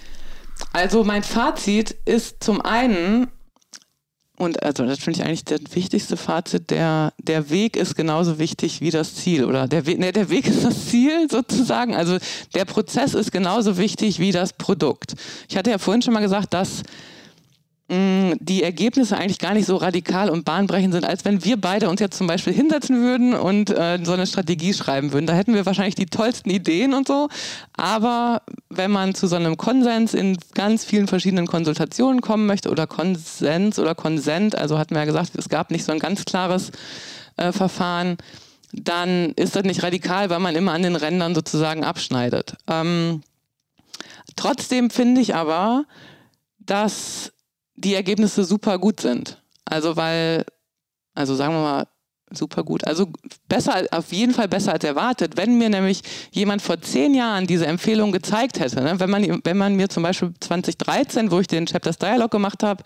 Also mein Fazit ist zum einen, und also das finde ich eigentlich das wichtigste Fazit, der, der Weg ist genauso wichtig wie das Ziel. Oder der Weg, ne, der Weg ist das Ziel sozusagen. Also der Prozess ist genauso wichtig wie das Produkt. Ich hatte ja vorhin schon mal gesagt, dass die Ergebnisse eigentlich gar nicht so radikal und bahnbrechend sind, als wenn wir beide uns jetzt zum Beispiel hinsetzen würden und äh, so eine Strategie schreiben würden. Da hätten wir wahrscheinlich die tollsten Ideen und so. Aber wenn man zu so einem Konsens in ganz vielen verschiedenen Konsultationen kommen möchte oder Konsens oder Konsent, also hatten wir ja gesagt, es gab nicht so ein ganz klares äh, Verfahren, dann ist das nicht radikal, weil man immer an den Rändern sozusagen abschneidet. Ähm, trotzdem finde ich aber, dass die Ergebnisse super gut sind. Also weil, also sagen wir mal, super gut. Also besser, auf jeden Fall besser als erwartet. Wenn mir nämlich jemand vor zehn Jahren diese Empfehlung gezeigt hätte, ne, wenn, man, wenn man mir zum Beispiel 2013, wo ich den Chapters Dialog gemacht habe,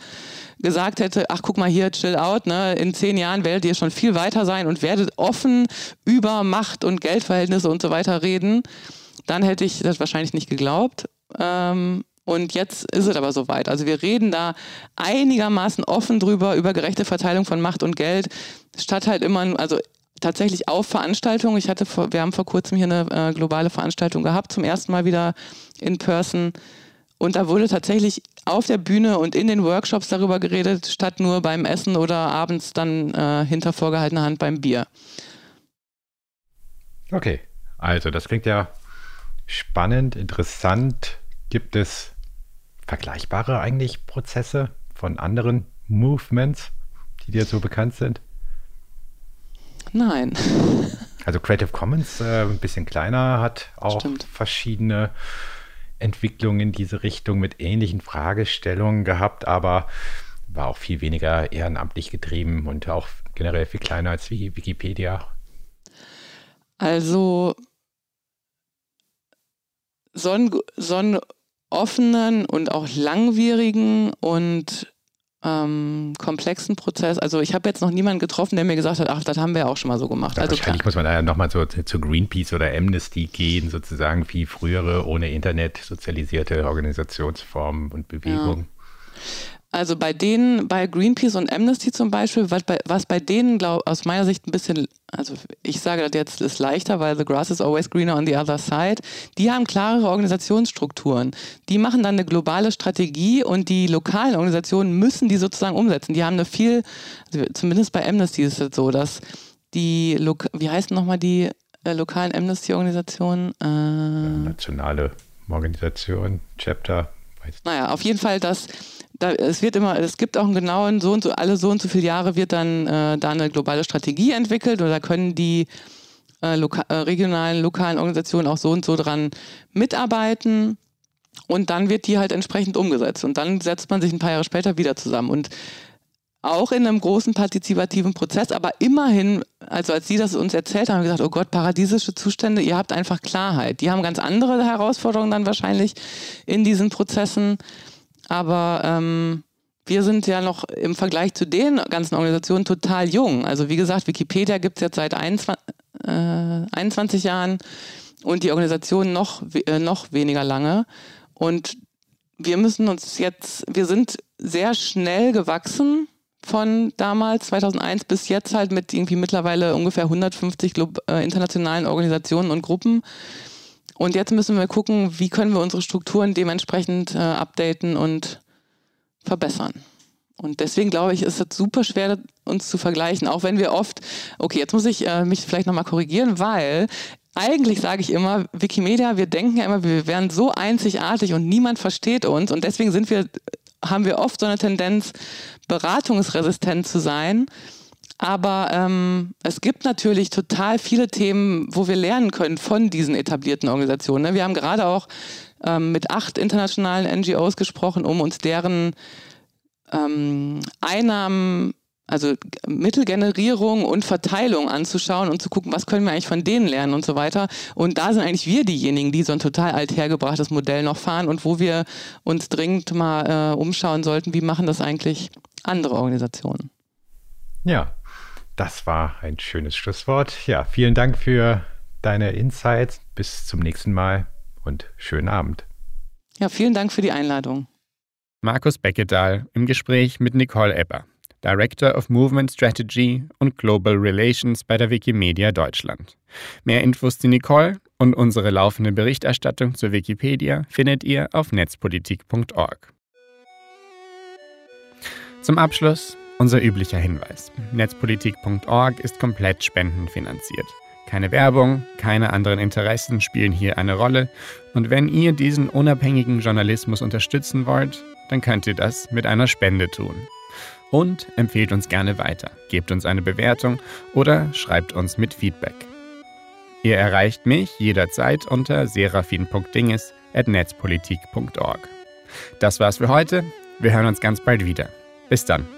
gesagt hätte, ach guck mal hier, chill out, ne, in zehn Jahren werdet ihr schon viel weiter sein und werdet offen über Macht und Geldverhältnisse und so weiter reden, dann hätte ich das wahrscheinlich nicht geglaubt. Ähm, und jetzt ist es aber soweit. Also wir reden da einigermaßen offen drüber, über gerechte Verteilung von Macht und Geld, statt halt immer, also tatsächlich auf Veranstaltungen. Ich hatte, vor, wir haben vor kurzem hier eine äh, globale Veranstaltung gehabt, zum ersten Mal wieder in Person. Und da wurde tatsächlich auf der Bühne und in den Workshops darüber geredet, statt nur beim Essen oder abends dann äh, hinter vorgehaltener Hand beim Bier. Okay, also das klingt ja spannend, interessant. Gibt es vergleichbare eigentlich Prozesse von anderen Movements, die dir so bekannt sind? Nein. Also Creative Commons, äh, ein bisschen kleiner, hat auch Stimmt. verschiedene Entwicklungen in diese Richtung mit ähnlichen Fragestellungen gehabt, aber war auch viel weniger ehrenamtlich getrieben und auch generell viel kleiner als Wikipedia. Also so ein, so ein offenen und auch langwierigen und ähm, komplexen Prozess. Also ich habe jetzt noch niemanden getroffen, der mir gesagt hat, ach, das haben wir auch schon mal so gemacht. Ja, also wahrscheinlich klar. muss man da ja nochmal so zu Greenpeace oder Amnesty gehen, sozusagen wie frühere ohne Internet sozialisierte Organisationsformen und Bewegungen. Ja. Also bei denen, bei Greenpeace und Amnesty zum Beispiel, was bei, was bei denen glaub, aus meiner Sicht ein bisschen, also ich sage das jetzt ist leichter, weil the grass is always greener on the other side. Die haben klarere Organisationsstrukturen. Die machen dann eine globale Strategie und die lokalen Organisationen müssen die sozusagen umsetzen. Die haben eine viel, also zumindest bei Amnesty ist es so, dass die, wie heißen nochmal die äh, lokalen Amnesty-Organisationen? Äh, Nationale Organisation, Chapter. Naja, auf jeden Fall, dass da, es wird immer, es gibt auch einen genauen, so und so, alle so und so viele Jahre wird dann äh, da eine globale Strategie entwickelt oder können die äh, loka äh, regionalen, lokalen Organisationen auch so und so dran mitarbeiten. Und dann wird die halt entsprechend umgesetzt. Und dann setzt man sich ein paar Jahre später wieder zusammen. Und auch in einem großen partizipativen Prozess, aber immerhin, also als Sie das uns erzählt haben, haben wir gesagt, oh Gott, paradiesische Zustände, ihr habt einfach Klarheit. Die haben ganz andere Herausforderungen dann wahrscheinlich in diesen Prozessen. Aber ähm, wir sind ja noch im Vergleich zu den ganzen Organisationen total jung. Also wie gesagt, Wikipedia gibt es jetzt seit 21, äh, 21 Jahren und die Organisation noch, äh, noch weniger lange. Und wir müssen uns jetzt, wir sind sehr schnell gewachsen von damals, 2001 bis jetzt halt mit irgendwie mittlerweile ungefähr 150 äh, internationalen Organisationen und Gruppen. Und jetzt müssen wir gucken, wie können wir unsere Strukturen dementsprechend äh, updaten und verbessern. Und deswegen glaube ich, ist es super schwer, uns zu vergleichen, auch wenn wir oft, okay, jetzt muss ich äh, mich vielleicht nochmal korrigieren, weil eigentlich sage ich immer, Wikimedia, wir denken ja immer, wir wären so einzigartig und niemand versteht uns und deswegen sind wir, haben wir oft so eine Tendenz, beratungsresistent zu sein. Aber ähm, es gibt natürlich total viele Themen, wo wir lernen können von diesen etablierten Organisationen. Ne? Wir haben gerade auch ähm, mit acht internationalen NGOs gesprochen, um uns deren ähm, Einnahmen, also Mittelgenerierung und Verteilung anzuschauen und zu gucken, was können wir eigentlich von denen lernen und so weiter. Und da sind eigentlich wir diejenigen, die so ein total althergebrachtes Modell noch fahren und wo wir uns dringend mal äh, umschauen sollten, wie machen das eigentlich andere Organisationen. Ja, das war ein schönes Schlusswort. Ja, vielen Dank für deine Insights. Bis zum nächsten Mal und schönen Abend. Ja, vielen Dank für die Einladung. Markus Beckedahl im Gespräch mit Nicole Ebber. Director of Movement Strategy und Global Relations bei der Wikimedia Deutschland. Mehr Infos zu Nicole und unsere laufende Berichterstattung zur Wikipedia findet ihr auf netzpolitik.org. Zum Abschluss unser üblicher Hinweis. Netzpolitik.org ist komplett spendenfinanziert. Keine Werbung, keine anderen Interessen spielen hier eine Rolle. Und wenn ihr diesen unabhängigen Journalismus unterstützen wollt, dann könnt ihr das mit einer Spende tun. Und empfehlt uns gerne weiter, gebt uns eine Bewertung oder schreibt uns mit Feedback. Ihr erreicht mich jederzeit unter serafin.dinges.netzpolitik.org. Das war's für heute. Wir hören uns ganz bald wieder. Bis dann.